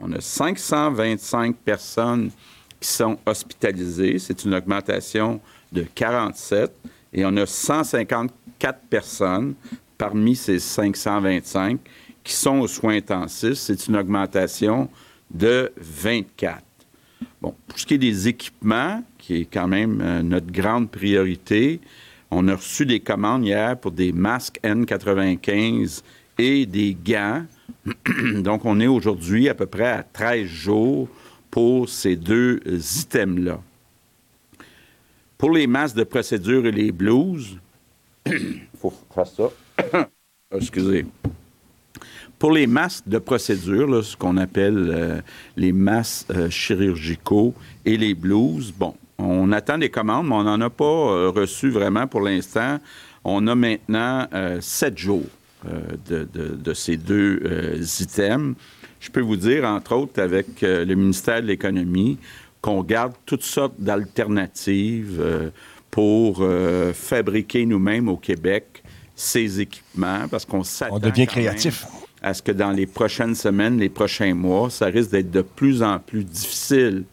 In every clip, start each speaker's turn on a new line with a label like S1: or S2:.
S1: On a 525 personnes qui sont hospitalisées. C'est une augmentation de 47. Et on a 154 personnes parmi ces 525 qui sont aux soins intensifs. C'est une augmentation de 24. Bon, pour ce qui est des équipements, qui est quand même euh, notre grande priorité, on a reçu des commandes hier pour des masques N95 et des gants. Donc, on est aujourd'hui à peu près à 13 jours pour ces deux items-là. Pour les masques de procédure et les blouses, il faut faire ça. Excusez. Pour les masques de procédure, ce qu'on appelle euh, les masques euh, chirurgicaux et les blouses, bon, on attend des commandes, mais on n'en a pas euh, reçu vraiment pour l'instant. On a maintenant sept jours de, ces deux items. Je peux vous dire, entre autres, avec le ministère de l'Économie, qu'on garde toutes sortes d'alternatives pour fabriquer nous-mêmes au Québec ces équipements, parce qu'on s'attend...
S2: On devient créatif
S1: à ce que dans les prochaines semaines, les prochains mois, ça risque d'être de plus en plus difficile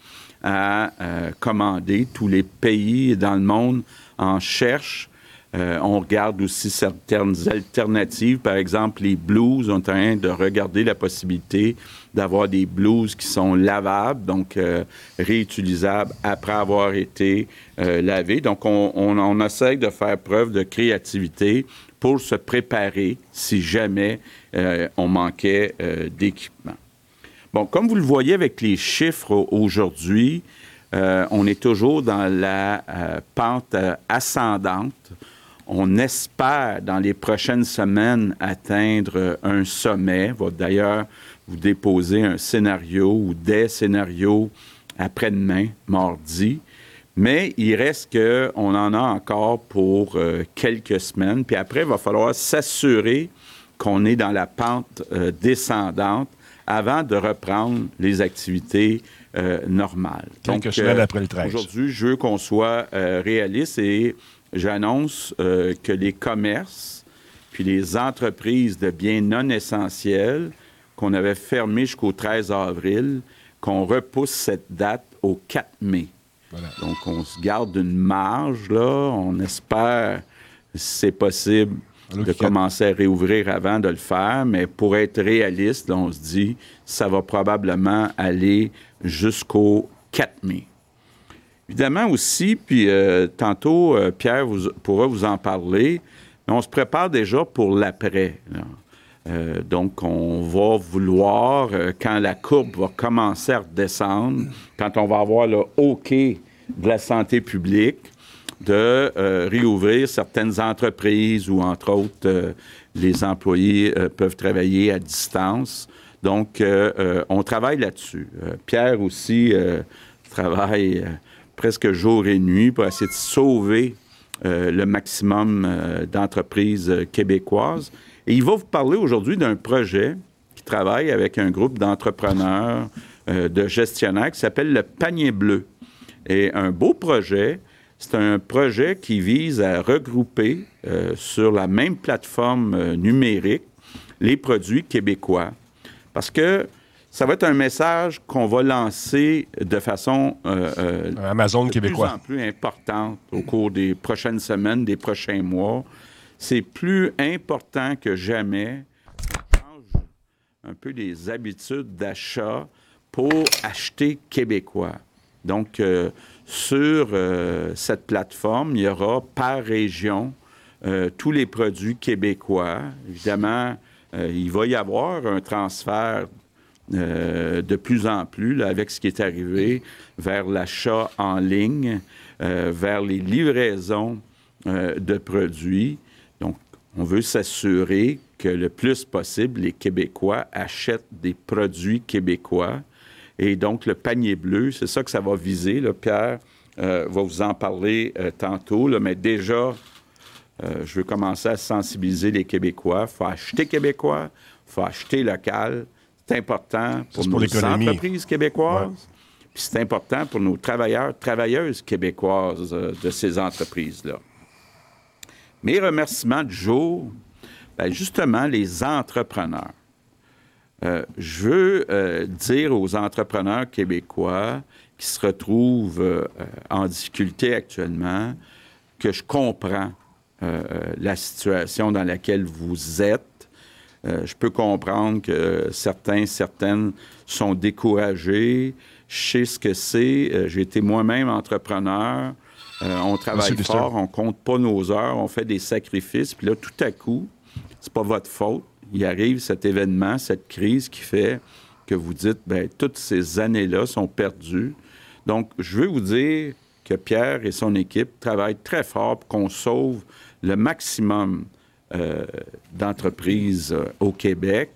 S1: à euh, commander. Tous les pays dans le monde en cherchent. Euh, on regarde aussi certaines alternatives. Par exemple, les blues. On est en train de regarder la possibilité d'avoir des blues qui sont lavables, donc euh, réutilisables après avoir été lavés. Donc, on, on, essaie de faire preuve de créativité pour se préparer si jamais euh, on manquait euh, d'équipement. Bon, comme vous le voyez avec les chiffres aujourd'hui, euh, on est toujours dans la pente ascendante. On espère dans les prochaines semaines atteindre un sommet. Va d'ailleurs vous déposer un scénario ou des scénarios après-demain, mardi. Mais il reste qu'on en a encore pour euh, quelques semaines. Puis après, il va falloir s'assurer qu'on est dans la pente euh, descendante avant de reprendre les activités euh, normales.
S2: Quelques semaines après le 13.
S1: Aujourd'hui, je veux qu'on soit réaliste et j'annonce que les commerces puis les entreprises de biens non essentiels qu'on avait fermés jusqu'au 13 avril, qu'on repousse cette date au 4 mai. Donc, on se garde une marge, là. On espère, si c'est possible, de commencer à réouvrir avant de le faire, mais pour être réaliste, on se dit, ça va probablement aller jusqu'au 4 mai. Évidemment aussi, puis euh, tantôt, euh, Pierre vous, pourra vous en parler, mais on se prépare déjà pour l'après. Euh, donc, on va vouloir, quand la courbe va commencer à redescendre, quand on va avoir le OK de la santé publique, de réouvrir certaines entreprises où, entre autres, les employés peuvent travailler à distance. Donc, on travaille là-dessus. Pierre aussi travaille presque jour et nuit pour essayer de sauver le maximum d'entreprises québécoises. Et il va vous parler aujourd'hui d'un projet qui travaille avec un groupe d'entrepreneurs, euh, de gestionnaires qui s'appelle le Panier Bleu. Et un beau projet, c'est un projet qui vise à regrouper euh, sur la même plateforme euh, numérique les produits québécois. Parce que ça va être un message qu'on va lancer de façon
S2: Amazon
S1: de
S2: québécois.
S1: plus en plus importante au cours des prochaines semaines, des prochains mois c'est plus important que jamais un peu les habitudes d'achat pour acheter québécois. Donc, euh, sur euh, cette plateforme, il y aura par région euh, tous les produits québécois. Évidemment, il va y avoir un transfert de plus en plus avec ce qui est arrivé vers l'achat en ligne, vers les livraisons de produits. On veut s'assurer que le plus possible, les Québécois achètent des produits québécois. Et donc, le panier bleu, c'est ça que ça va viser. Pierre euh, va vous en parler euh, tantôt. mais déjà, euh, je veux commencer à sensibiliser les Québécois. Il faut acheter québécois, il faut acheter local. C'est important pour, nos entreprises québécoises. Puis c'est important pour nos travailleurs, travailleuses québécoises de ces entreprises-là. Mes remerciements du jour, ben, justement, les entrepreneurs. Euh, je veux euh, dire aux entrepreneurs québécois qui se retrouvent euh, en difficulté actuellement que je comprends la situation dans laquelle vous êtes. Je peux comprendre que certains, certaines sont découragés. Je sais ce que c'est. J'ai été moi-même entrepreneur. on travaille fort, on compte pas nos heures, on fait des sacrifices. Puis là, tout à coup, c'est pas votre faute il arrive cet événement, cette crise qui fait que vous dites, bien, toutes ces années-là sont perdues. Donc, je veux vous dire que Pierre et son équipe travaillent très fort pour qu'on sauve le maximum euh, euh, au Québec,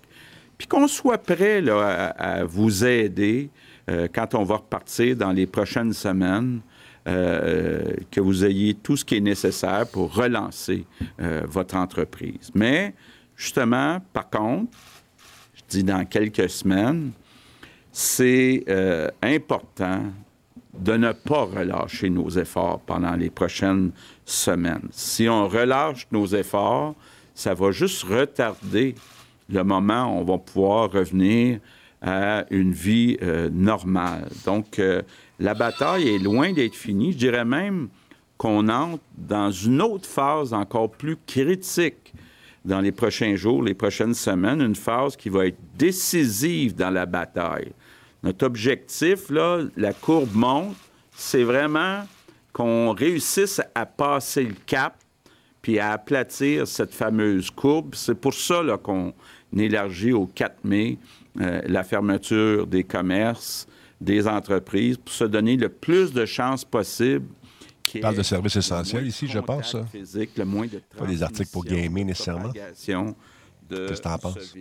S1: puis qu'on soit prêt là, à, vous aider euh, quand on va repartir dans les prochaines semaines. que vous ayez tout ce qui est nécessaire pour relancer votre entreprise. Mais Justement, par contre, je dis dans quelques semaines, c'est euh, important de ne pas relâcher nos efforts pendant les prochaines semaines. Si on relâche nos efforts, ça va juste retarder le moment où on va pouvoir revenir à une vie euh, normale. Donc, euh, la bataille est loin d'être finie. Je dirais même qu'on entre dans une autre phase encore plus critique dans les prochains jours, les prochaines semaines, une phase qui va être décisive dans la bataille. Notre objectif, là, la courbe monte, c'est vraiment qu'on réussisse à passer le cap puis à aplatir cette fameuse courbe. C'est pour ça qu'on élargit au 4 mai euh, la fermeture des commerces, des entreprises, pour se donner le plus de chances possible
S2: on parle de services essentiels ici, je pense.
S1: Pas
S2: des articles pour gamer nécessairement. Qu'est-ce que tu en penses?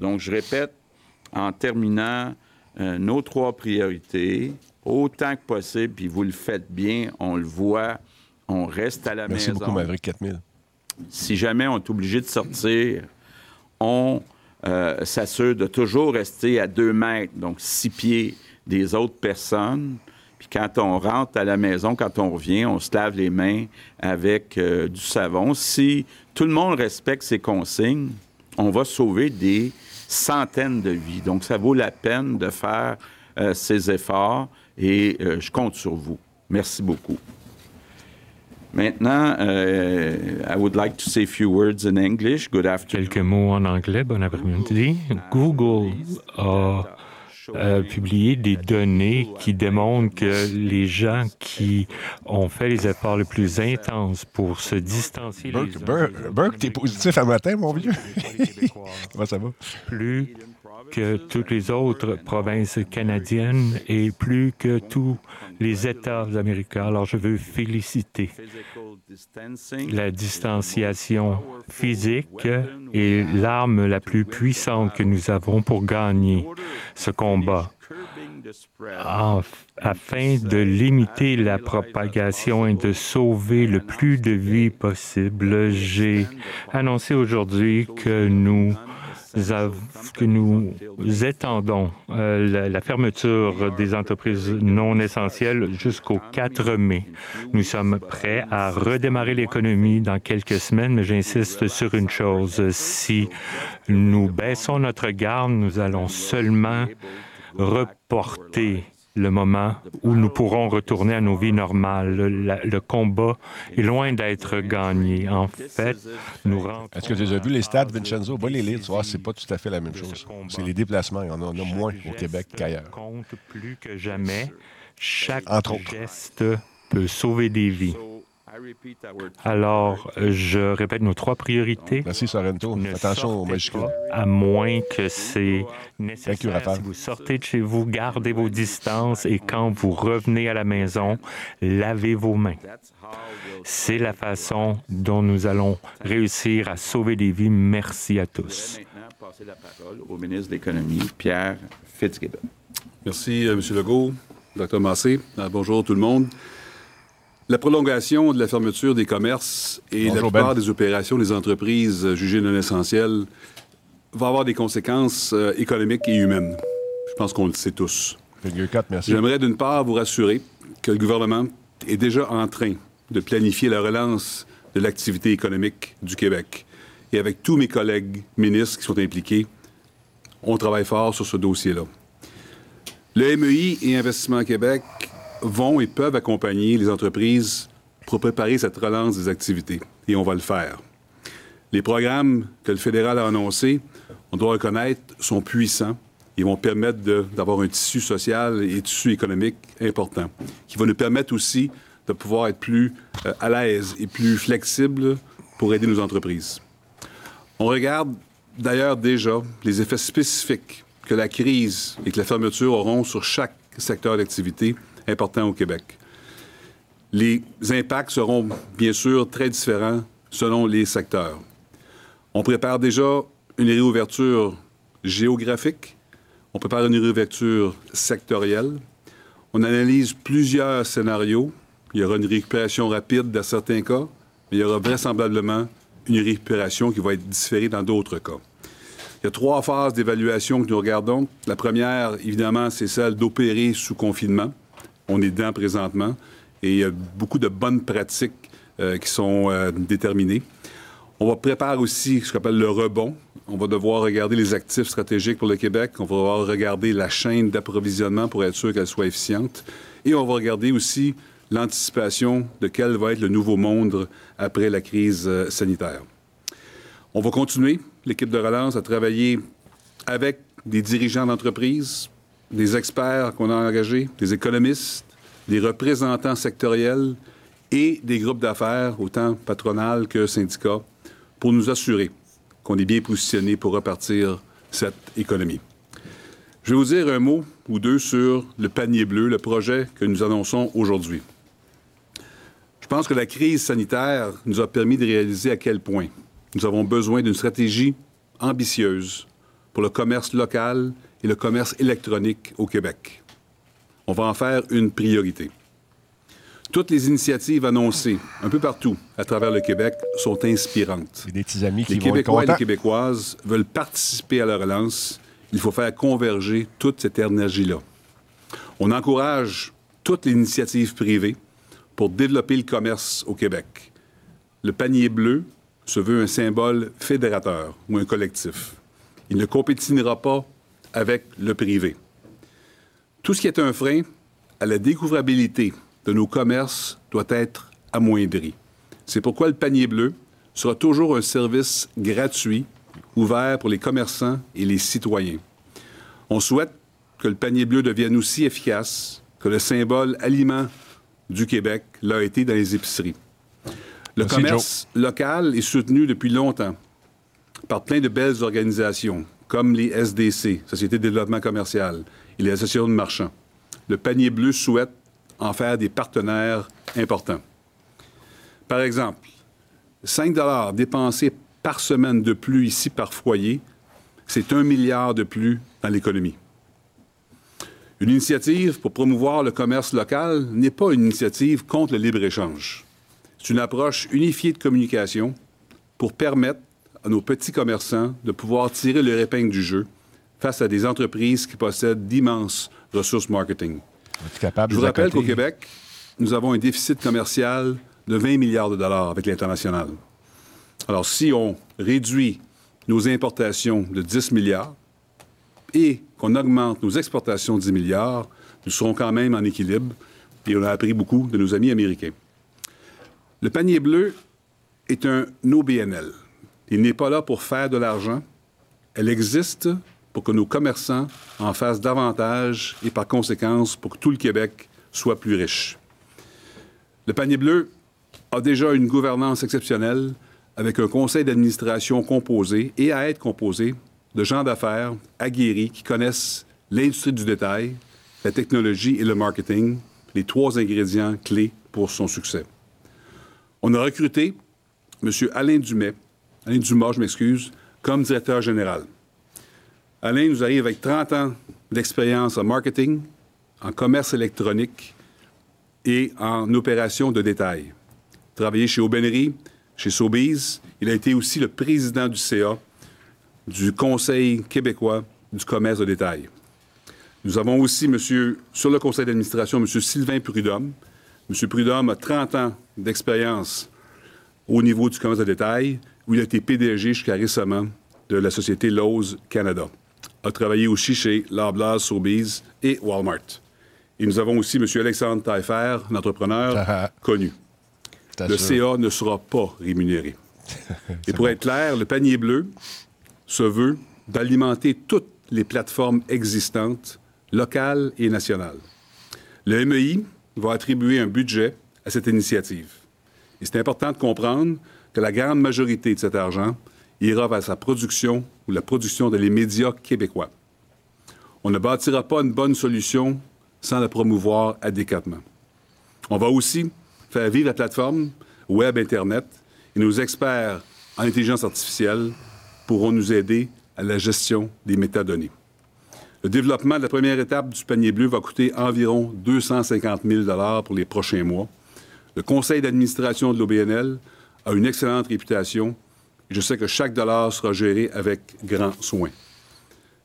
S1: Donc, je répète, en terminant, euh, nos trois priorités, autant que possible, puis vous le faites bien, on le voit, on reste à la
S2: maison.
S1: Merci
S2: beaucoup, Maverick 4000.
S1: Si jamais on est obligé de sortir, on euh, s'assure de toujours rester à deux mètres, donc six pieds des autres personnes. Puis quand on rentre à la maison, quand on revient, on se lave les mains avec euh, du savon. Si tout le monde respecte ces consignes, on va sauver des centaines de vies. Donc, ça vaut la peine de faire euh, ces efforts et euh, je compte sur vous. Merci beaucoup. Maintenant, I would like to say a few words in English. Good afternoon.
S3: Quelques mots en anglais. Bon après-midi. Google a euh, publié des données qui démontrent que les gens qui ont fait les efforts les plus intenses pour se distancier
S2: Burke, les Burke, t'es positif à matin, mon vieux? Comment ça va?
S3: Plus que toutes les autres provinces canadiennes et plus que tous les États américains. Alors, je veux féliciter la distanciation physique est l'arme la plus puissante que nous avons pour gagner ce combat. afin de limiter la propagation et de sauver le plus de vies possible, j'ai annoncé aujourd'hui que nous que nous étendons euh, la, fermeture des entreprises non essentielles jusqu'au 4 mai. Nous sommes prêts à redémarrer l'économie dans quelques semaines, mais j'insiste sur une chose. Si nous baissons notre garde, nous allons seulement reporter le moment où nous pourrons retourner à nos vies normales. Le, combat est loin d'être gagné. En fait, nous rentrons...
S2: Est-ce que tu as vu les stats, Vincenzo? Va les lire, tu vois, c'est pas tout à fait la même chose. C'est les déplacements, il y en a, moins au Québec qu'ailleurs.
S3: compte plus que jamais. Chaque geste peut sauver des vies. Alors, je répète nos trois priorités.
S2: Merci, Sorrento. Attention aux majuscules.
S3: À moins que c'est nécessaire. Si vous sortez de chez vous, gardez vos distances et quand vous revenez à la maison, lavez vos mains. C'est la façon dont nous allons réussir à sauver des vies. Merci à tous.
S1: maintenant passer la parole au ministre de l'Économie, Pierre Fitzgibbon.
S4: Merci, euh, M. Legault, Dr. Massé. Euh, bonjour tout le monde. La prolongation de la fermeture des commerces et la plupart ben. des opérations des entreprises jugées non essentielles va avoir des conséquences euh, économiques et humaines. Je pense qu'on le sait tous. J'aimerais d'une part vous rassurer que le gouvernement est déjà en train de planifier la relance de l'activité économique du Québec. Et avec tous mes collègues ministres qui sont impliqués, on travaille fort sur ce dossier-là. Le MEI et Investissement Québec vont et peuvent accompagner les entreprises pour préparer cette relance des activités, et on va le faire. Les programmes que le fédéral a annoncés, on doit reconnaître, sont puissants et vont permettre d'avoir un tissu social et tissu économique important, qui va nous permettre aussi de pouvoir être plus euh, à l'aise et plus flexible pour aider nos entreprises. On regarde d'ailleurs déjà les effets spécifiques que la crise et que la fermeture auront sur chaque secteur d'activité important au Québec. Les impacts seront bien sûr très différents selon les secteurs. On prépare déjà une réouverture géographique, on prépare une réouverture sectorielle, on analyse plusieurs scénarios. Il y aura une récupération rapide dans certains cas, mais il y aura vraisemblablement une récupération qui va être différée dans d'autres cas. Il y a trois phases d'évaluation que nous regardons. La première, évidemment, c'est celle d'opérer sous confinement. On est dedans présentement et il y a beaucoup de bonnes pratiques euh, qui sont euh, déterminées. On va préparer aussi ce qu'on appelle le rebond. On va devoir regarder les actifs stratégiques pour le Québec. On va devoir regarder la chaîne d'approvisionnement pour être sûr qu'elle soit efficiente. Et on va regarder aussi l'anticipation de quel va être le nouveau monde après la crise euh, sanitaire. On va continuer, l'équipe de relance, à travailler avec des dirigeants d'entreprise, des experts qu'on a engagés, des économistes, des représentants sectoriels et des groupes d'affaires, autant patronales que syndicats, pour nous assurer qu'on est bien positionné pour repartir cette économie. Je vais vous dire un mot ou deux sur le panier bleu, le projet que nous annonçons aujourd'hui. Je pense que la crise sanitaire nous a permis de réaliser à quel point nous avons besoin d'une stratégie ambitieuse pour le commerce local et le commerce électronique au Québec. On va en faire une priorité. Toutes les initiatives annoncées un peu partout à travers le Québec sont inspirantes.
S2: des petits amis qui
S4: les Québécois et les Québécoises veulent participer à la relance. Il faut faire converger toute cette énergie-là. On encourage toutes les initiatives privées pour développer le commerce au Québec. Le panier bleu se veut un symbole fédérateur ou un collectif. Il ne compétinera pas avec le privé. Tout ce qui est un frein à la découvrabilité de nos commerces doit être amoindri. C'est pourquoi le panier bleu sera toujours un service gratuit ouvert pour les commerçants et les citoyens. On souhaite que le panier bleu devienne aussi efficace que le symbole aliment du Québec l'a été dans les épiceries. Le commerce local est soutenu depuis longtemps par plein de belles organisations, comme les SDC, Société de développement commercial, et les associations de marchands. Le panier bleu souhaite en faire des partenaires importants. Par exemple, 5 dépensés par semaine de plus ici par foyer, c'est un milliard de plus dans l'économie. Une initiative pour promouvoir le commerce local n'est pas une initiative contre le libre-échange. C'est une approche unifiée de communication pour permettre à nos petits commerçants de pouvoir tirer le épingle du jeu face à des entreprises qui possèdent d'immenses ressources marketing. Je vous rappelle qu'au Québec, nous avons un déficit commercial de 20 milliards de dollars avec l'international. Alors, si on réduit nos importations de 10 milliards et qu'on augmente nos exportations de 10 milliards, nous serons quand même en équilibre et on a appris beaucoup de nos amis américains. Le panier bleu est un OBNL. Il n'est pas là pour faire de l'argent. Elle existe pour que nos commerçants en fassent davantage et par conséquence pour que tout le Québec soit plus riche. Le panier bleu a déjà une gouvernance exceptionnelle avec un conseil d'administration composé et à être composé de gens d'affaires aguerris qui connaissent l'industrie du détail, la technologie et le marketing, les trois ingrédients clés pour son succès. On a recruté M. Alain Dumais, Alain Dumas, je m'excuse, comme directeur général. Alain nous arrive avec 30 ans d'expérience en marketing, en commerce électronique et en opération de détail. Travaillé chez Aubainerie, chez Sobeys. Il a été aussi le président du CA, du Conseil québécois du commerce de détail. Nous avons aussi, monsieur, sur le conseil d'administration, M. Sylvain Prudhomme. M. Prudhomme a 30 ans d'expérience au niveau du commerce de détail, où il a été PDG jusqu'à récemment de la société Lowe's Canada. a travaillé aussi chez Loblaws, Sobeys et Walmart. Et nous avons aussi M. Alexandre Taillefer, un entrepreneur ah, ah. connu. Le CA ne sera pas rémunéré. et pour être clair, le panier bleu se veut d'alimenter toutes les plateformes existantes, locales et nationales. Le MEI va attribuer un budget à cette initiative. Et c'est important de comprendre que la grande majorité de cet argent ira vers sa production ou la production de les médias québécois. On ne bâtira pas une bonne solution sans la promouvoir adéquatement. On va aussi faire vivre la plateforme Web Internet et nos experts en intelligence artificielle pourront nous aider à la gestion des métadonnées. Le développement de la première étape du panier bleu va coûter environ 250 000 pour les prochains mois. Le conseil d'administration de l'OBNL a une excellente réputation je sais que chaque dollar sera géré avec grand soin.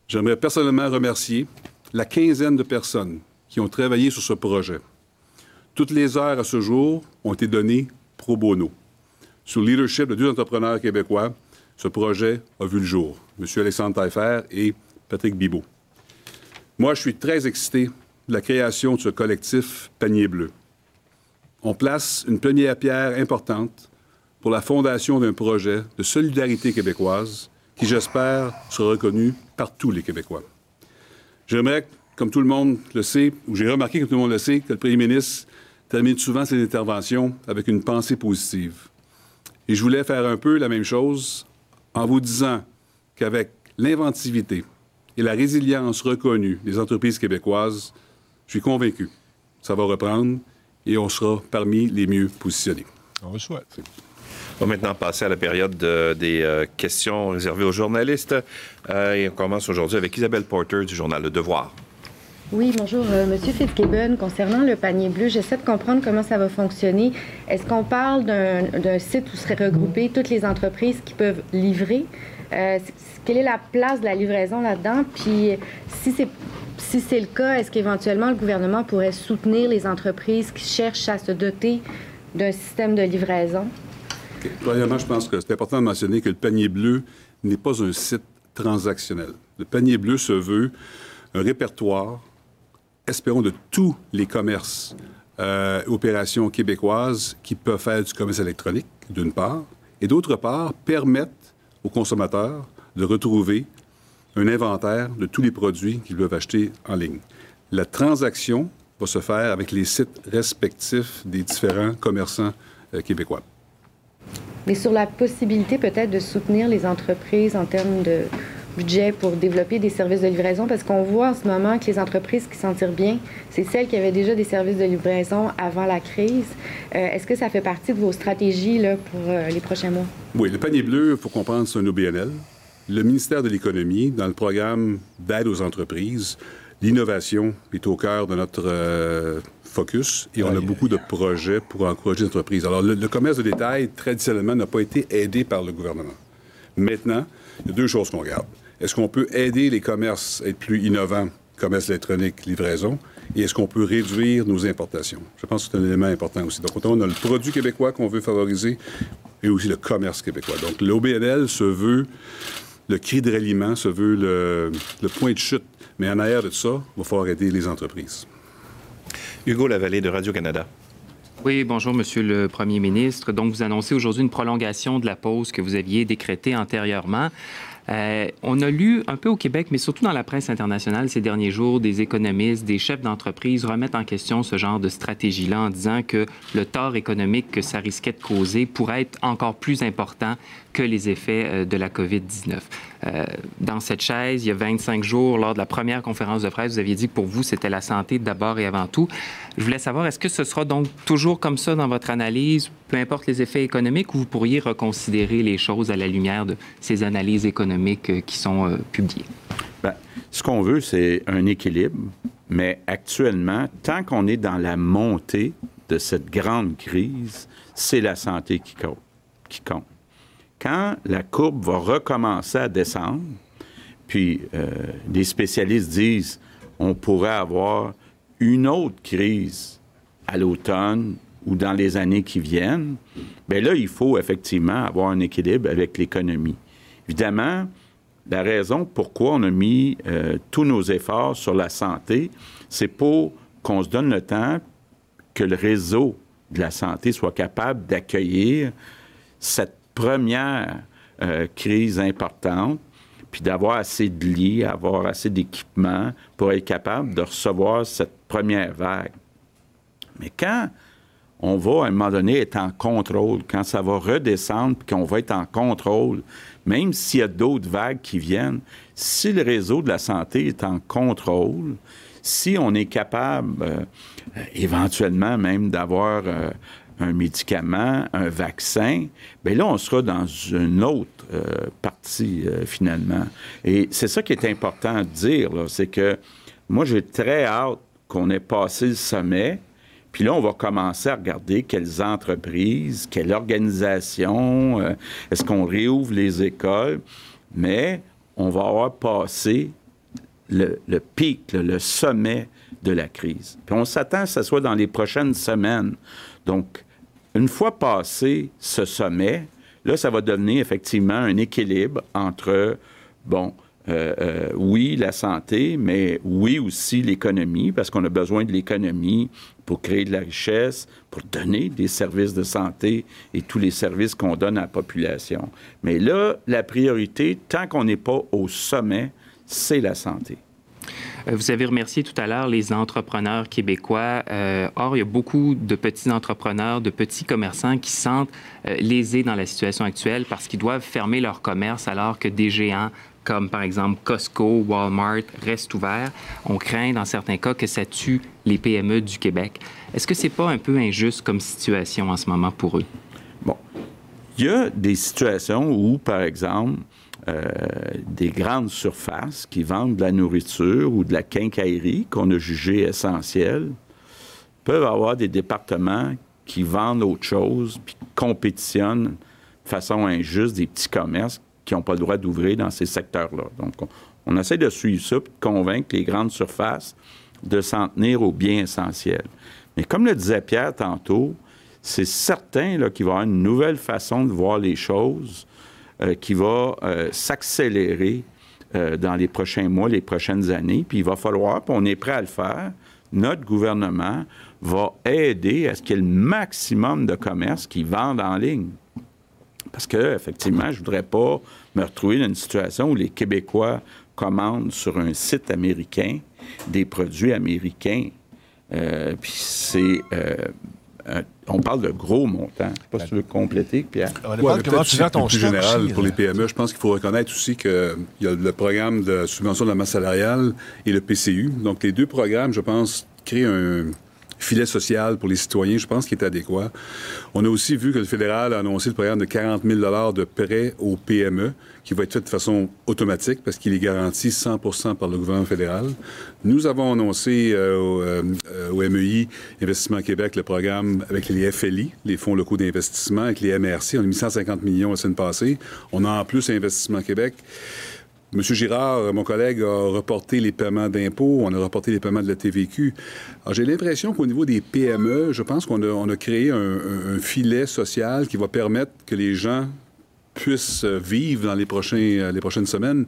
S4: J'aimerais personnellement remercier la quinzaine de personnes qui ont travaillé sur ce projet. Toutes les heures à ce jour ont été données pro bono. Sous le leadership de deux entrepreneurs québécois, ce projet a vu le jour, M. Alexandre Taillefer et Patrick Bibot. Moi, je suis très excité de la création de ce collectif Panier Bleu. On place une première pierre importante pour la fondation d'un projet de solidarité québécoise qui, j'espère, sera reconnu par tous les Québécois. J'aimerais, comme tout le monde le sait, ou j'ai remarqué que tout le monde le sait, que le premier ministre termine souvent ses interventions avec une pensée positive. Et je voulais faire un peu la même chose en vous disant qu'avec l'inventivité, et la résilience reconnue des entreprises québécoises, je suis convaincu ça va reprendre et on sera parmi les mieux positionnés.
S2: On le souhaite.
S5: On va maintenant passer à la période des euh, questions réservées aux journalistes. Euh, et on commence aujourd'hui avec Isabelle Porter du journal Le Devoir.
S6: Oui, bonjour, euh, Monsieur Fitzgibbon. Concernant le panier bleu, j'essaie de comprendre comment ça va fonctionner. Est-ce qu'on parle d'un site où seraient regroupées toutes les entreprises qui peuvent livrer? quelle est la place de la livraison là-dedans? Puis si c'est si c'est le cas, est-ce qu'éventuellement le gouvernement pourrait soutenir les entreprises qui cherchent à se doter d'un système de livraison?
S4: Premièrement, je pense que c'est important de mentionner que le panier bleu n'est pas un site transactionnel. Le panier bleu se veut un répertoire, espérons, de tous les commerces, euh, opérations québécoises qui peuvent faire du commerce électronique, d'une part, et d'autre part, permettre aux consommateurs de retrouver un inventaire de tous les produits qu'ils peuvent acheter en ligne. La transaction va se faire avec les sites respectifs des différents commerçants euh, québécois.
S6: Mais sur la possibilité peut-être de soutenir les entreprises en termes de budget pour développer des services de livraison, parce qu'on voit en ce moment que les entreprises qui s'en tirent bien, c'est celles qui avaient déjà des services de livraison avant la crise. Euh, est-ce que ça fait partie de vos stratégies là, pour euh, les prochains mois?
S4: Oui, le panier bleu, il faut comprendre, c'est un OBNL. Le ministère de l'Économie, dans le programme d'aide aux entreprises, l'innovation est au cœur de notre euh, focus et on a beaucoup de projets pour encourager les entreprises. Alors, le, commerce de détail, traditionnellement, n'a pas été aidé par le gouvernement. Maintenant, il y a deux choses qu'on regarde. Est-ce qu'on peut aider les commerces à être plus innovants, commerce électronique, livraison, et est-ce qu'on peut réduire nos importations? Je pense que c'est un élément important aussi. Donc, on a le produit québécois qu'on veut favoriser et aussi le commerce québécois. Donc, l'OBNL se veut le cri de ralliement se veut le, point de chute. Mais en arrière de ça, il va falloir aider les entreprises.
S5: Hugo Lavallée de Radio-Canada.
S7: Oui, bonjour, Monsieur le Premier ministre. Donc, vous annoncez aujourd'hui une prolongation de la pause que vous aviez décrétée antérieurement. Euh, on a lu un peu au Québec, mais surtout dans la presse internationale ces derniers jours, des économistes, des chefs d'entreprise remettent en question ce genre de stratégie-là en disant que le tort économique que ça risquait de causer pourrait être encore plus important que les effets euh, de la COVID-19. Euh, dans cette chaise, il y a 25 jours, lors de la première conférence de presse, vous aviez dit que pour vous, c'était la santé d'abord et avant tout. Je voulais savoir, est-ce que ce sera donc toujours comme ça dans votre analyse, peu importe les effets économiques, ou vous pourriez reconsidérer les choses à la lumière de ces analyses économiques euh, qui sont publiées?
S1: Bien, ce qu'on veut, c'est un équilibre, mais actuellement, tant qu'on est dans la montée de cette grande crise, c'est la santé qui compte. Qui compte quand la courbe va recommencer à descendre, puis euh, des spécialistes disent on pourrait avoir une autre crise à l'automne ou dans les années qui viennent, bien là, il faut effectivement avoir un équilibre avec l'économie. Évidemment, la raison pourquoi on a mis euh, tous nos efforts sur la santé, c'est pour qu'on se donne le temps que le réseau de la santé soit capable d'accueillir cette première euh, crise importante, puis d'avoir assez de lits, avoir assez d'équipements pour être capable de recevoir cette première vague. Mais quand on va, à un moment donné, être en contrôle, quand ça va redescendre, puis qu'on va être en contrôle, même s'il y a d'autres vagues qui viennent, si le réseau de la santé est en contrôle, si on est capable euh, éventuellement même d'avoir euh, un médicament, un vaccin, bien là, on sera dans une autre euh, partie finalement. Et c'est ça qui est important de dire, c'est que moi, j'ai très hâte qu'on ait passé le sommet, puis là, on va commencer à regarder quelles entreprises, quelle organisation, euh, est-ce qu'on réouvre les écoles, mais on va avoir passé le, pic, le, sommet de la crise. Puis on s'attend que ce soit dans les prochaines semaines. Donc, une fois passé ce sommet, là, ça va devenir effectivement un équilibre entre, bon, euh, euh, oui, la santé, mais oui aussi l'économie, parce qu'on a besoin de l'économie pour créer de la richesse, pour donner des services de santé et tous les services qu'on donne à la population. Mais là, la priorité, tant qu'on n'est pas au sommet, c'est la santé.
S7: Euh, vous avez remercié tout à l'heure les entrepreneurs québécois. or, il y a beaucoup de petits entrepreneurs, de petits commerçants qui sentent lésés dans la situation actuelle parce qu'ils doivent fermer leur commerce alors que des géants comme par exemple Costco, Walmart, restent ouverts, on craint dans certains cas que ça tue les PME du Québec. Est-ce que c'est pas un peu injuste comme situation en ce moment pour eux?
S1: Bon. Il y a des situations où, par exemple, euh, des grandes surfaces qui vendent de la nourriture ou de la quincaillerie qu'on a jugé essentielle peuvent avoir des départements qui vendent autre chose puis compétitionnent de façon injuste des petits commerces qui n'ont pas le droit d'ouvrir dans ces secteurs-là. Donc, on, essaie de suivre ça, de convaincre les grandes surfaces de s'en tenir aux biens essentiels. Mais comme le disait Pierre tantôt, c'est certain qu'il va y avoir une nouvelle façon de voir les choses euh, qui va euh, s'accélérer euh, dans les prochains mois, les prochaines années. Puis il va falloir, puis on est prêt à le faire, notre gouvernement va aider à ce qu'il y ait le maximum de commerces qui vendent en ligne. Parce que, effectivement, je voudrais pas me retrouver dans une situation où les Québécois commandent sur un site américain des produits américains. Euh, puis c'est. Euh, on parle de gros montants. Je ne sais pas si tu veux compléter, Pierre.
S4: On ouais, comment tu ton plus général, pour les PME, je pense qu'il faut reconnaître aussi qu'il y a le programme de subvention de la masse salariale et le PCU. Donc, les deux programmes, je pense, créent un, filet social pour les citoyens, je pense qu'il est adéquat. On a aussi vu que le fédéral a annoncé le programme de 40 000 de prêts aux PME, qui va être fait de façon automatique parce qu'il est garanti 100% par le gouvernement fédéral. Nous avons annoncé euh, au, euh, MEI Investissement Québec le programme avec les FLI, les fonds locaux d'investissement, avec les MRC. On a mis 150 millions la semaine passée. On a en plus Investissement Québec. M. Girard, mon collègue, a reporté les paiements d'impôts, on a reporté les paiements de la TVQ. Alors, j'ai l'impression qu'au niveau des PME, je pense qu'on a, créé un, filet social qui va permettre que les gens puissent vivre dans les, prochains, les prochaines semaines.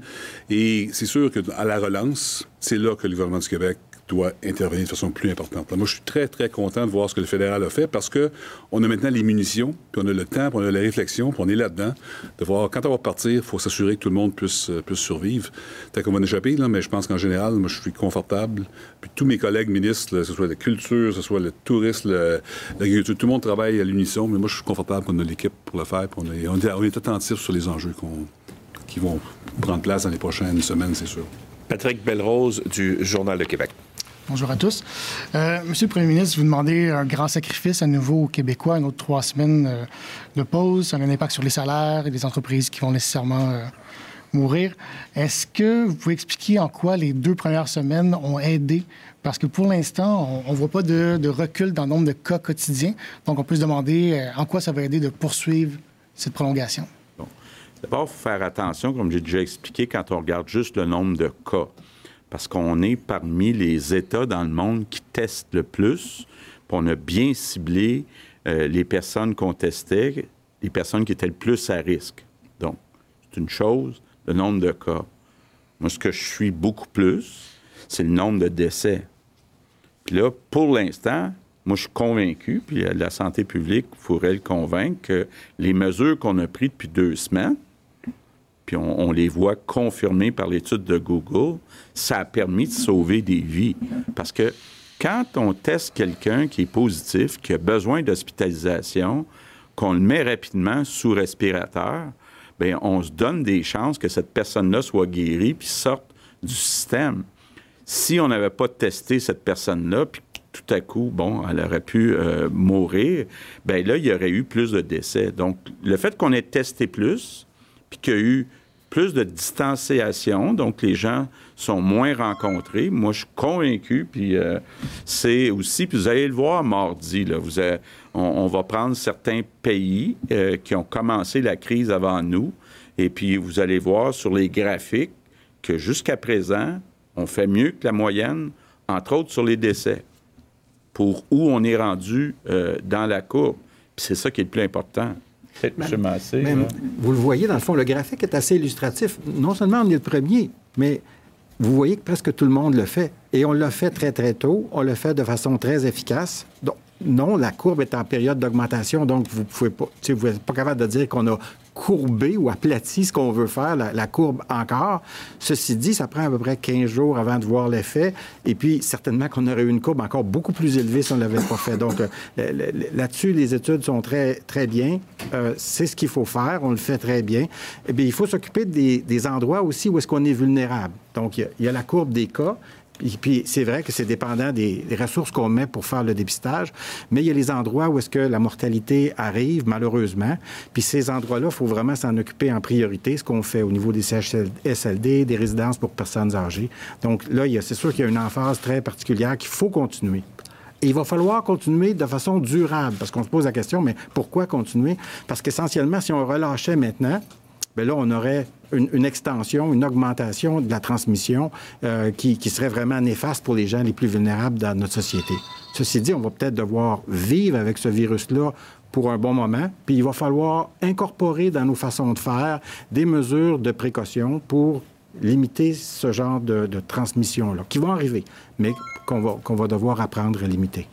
S4: Et c'est sûr qu'à la relance, c'est là que le gouvernement du Québec doit intervenir de façon plus importante. Moi, je suis très, très content de voir ce que le fédéral a fait parce que on a maintenant les munitions, puis on a le temps, puis on a la réflexion, puis on est là-dedans, de voir quand on va partir, il faut s'assurer que tout le monde puisse, euh, puisse survivre. Peut-être qu'on va en échapper, mais je pense qu'en général, moi, je suis confortable. Puis tous mes collègues ministres, que ce soit la culture, que ce soit le tourisme, l'agriculture, tout le monde travaille à l'unisson, mais moi, je suis confortable qu'on a l'équipe pour le faire, puis on est, on est, attentif sur les enjeux qui vont prendre place dans les prochaines semaines, c'est sûr.
S5: Patrick Belrose du Journal de Québec.
S8: Bonjour à tous. Euh, Monsieur le Premier ministre, vous demandez un grand sacrifice à nouveau aux Québécois, une autre trois semaines euh, de pause. Ça a un impact sur les salaires et des entreprises qui vont nécessairement euh, mourir. Est-ce que vous pouvez expliquer en quoi les deux premières semaines ont aidé? Parce que pour l'instant, on ne voit pas de, recul dans le nombre de cas quotidiens. Donc, on peut se demander en quoi ça va aider de poursuivre cette prolongation.
S1: D'abord, il faut faire attention, comme j'ai déjà expliqué, quand on regarde juste le nombre de cas parce qu'on est parmi les États dans le monde qui testent le plus. On a bien ciblé euh, les personnes qu'on testait, les personnes qui étaient le plus à risque. Donc, c'est une chose. le nombre de cas. Moi, ce que je suis beaucoup plus, c'est le nombre de décès. Puis là, pour l'instant, moi, je suis convaincu, puis la santé publique pourrait le convaincre, que les mesures qu'on a prises depuis deux semaines, puis on, les voit confirmées par l'étude de Google, ça a permis de sauver des vies. Parce que quand on teste quelqu'un qui est positif, qui a besoin d'hospitalisation, qu'on le met rapidement sous respirateur, bien, on se donne des chances que cette personne-là soit guérie puis sorte du système. Si on n'avait pas testé cette personne-là, puis tout à coup, bon, elle aurait pu euh, mourir, bien là, il y aurait eu plus de décès. Donc, le fait qu'on ait testé plus, puis qu'il y a eu plus de distanciation, donc les gens sont moins rencontrés. Moi, je suis convaincu, puis euh, c'est aussi, puis vous allez le voir mardi, là, on, va prendre certains pays euh, qui ont commencé la crise avant nous, et puis vous allez voir sur les graphiques que jusqu'à présent, on fait mieux que la moyenne, entre autres sur les décès, pour où on est rendu euh, dans la courbe. Puis c'est ça qui est le plus important.
S9: Vous le voyez, dans le fond, le graphique est assez illustratif. Non seulement on est le premier, mais vous voyez que presque tout le monde le fait. Et on l'a fait très, très tôt. On le fait de façon très efficace. Donc, non, la courbe est en période d'augmentation, donc vous pouvez pas, vous n'êtes pas capable de dire qu'on a courbé ou aplati ce qu'on veut faire, la, courbe encore. Ceci dit, ça prend à peu près 15 jours avant de voir l'effet. Et puis, certainement qu'on aurait eu une courbe encore beaucoup plus élevée si on ne l'avait pas fait. Donc, euh, là-dessus, les études sont très, très bien. Euh, c'est ce qu'il faut faire. On le fait très bien. Eh bien, il faut s'occuper des, des, endroits aussi où est-ce qu'on est vulnérable. Donc, il y a la courbe des cas, et puis, c'est vrai que c'est dépendant des, ressources qu'on met pour faire le dépistage, mais il y a les endroits où est-ce que la mortalité arrive, malheureusement. Puis ces endroits-là, il faut vraiment s'en occuper en priorité, ce qu'on fait au niveau des CHSLD, des résidences pour personnes âgées. Donc là, c'est sûr qu'il y a une emphase très particulière qu'il faut continuer. Et il va falloir continuer de façon durable, parce qu'on se pose la question, mais pourquoi continuer? Parce qu'essentiellement, si on relâchait maintenant, bien là, on aurait une, extension, une augmentation de la transmission euh, qui, serait vraiment néfaste pour les gens les plus vulnérables dans notre société. Ceci dit, on va peut-être devoir vivre avec ce virus-là pour un bon moment, puis il va falloir incorporer dans nos façons de faire des mesures de précaution pour limiter ce genre de, transmission-là, qui vont arriver, mais qu'on va, va devoir apprendre à limiter.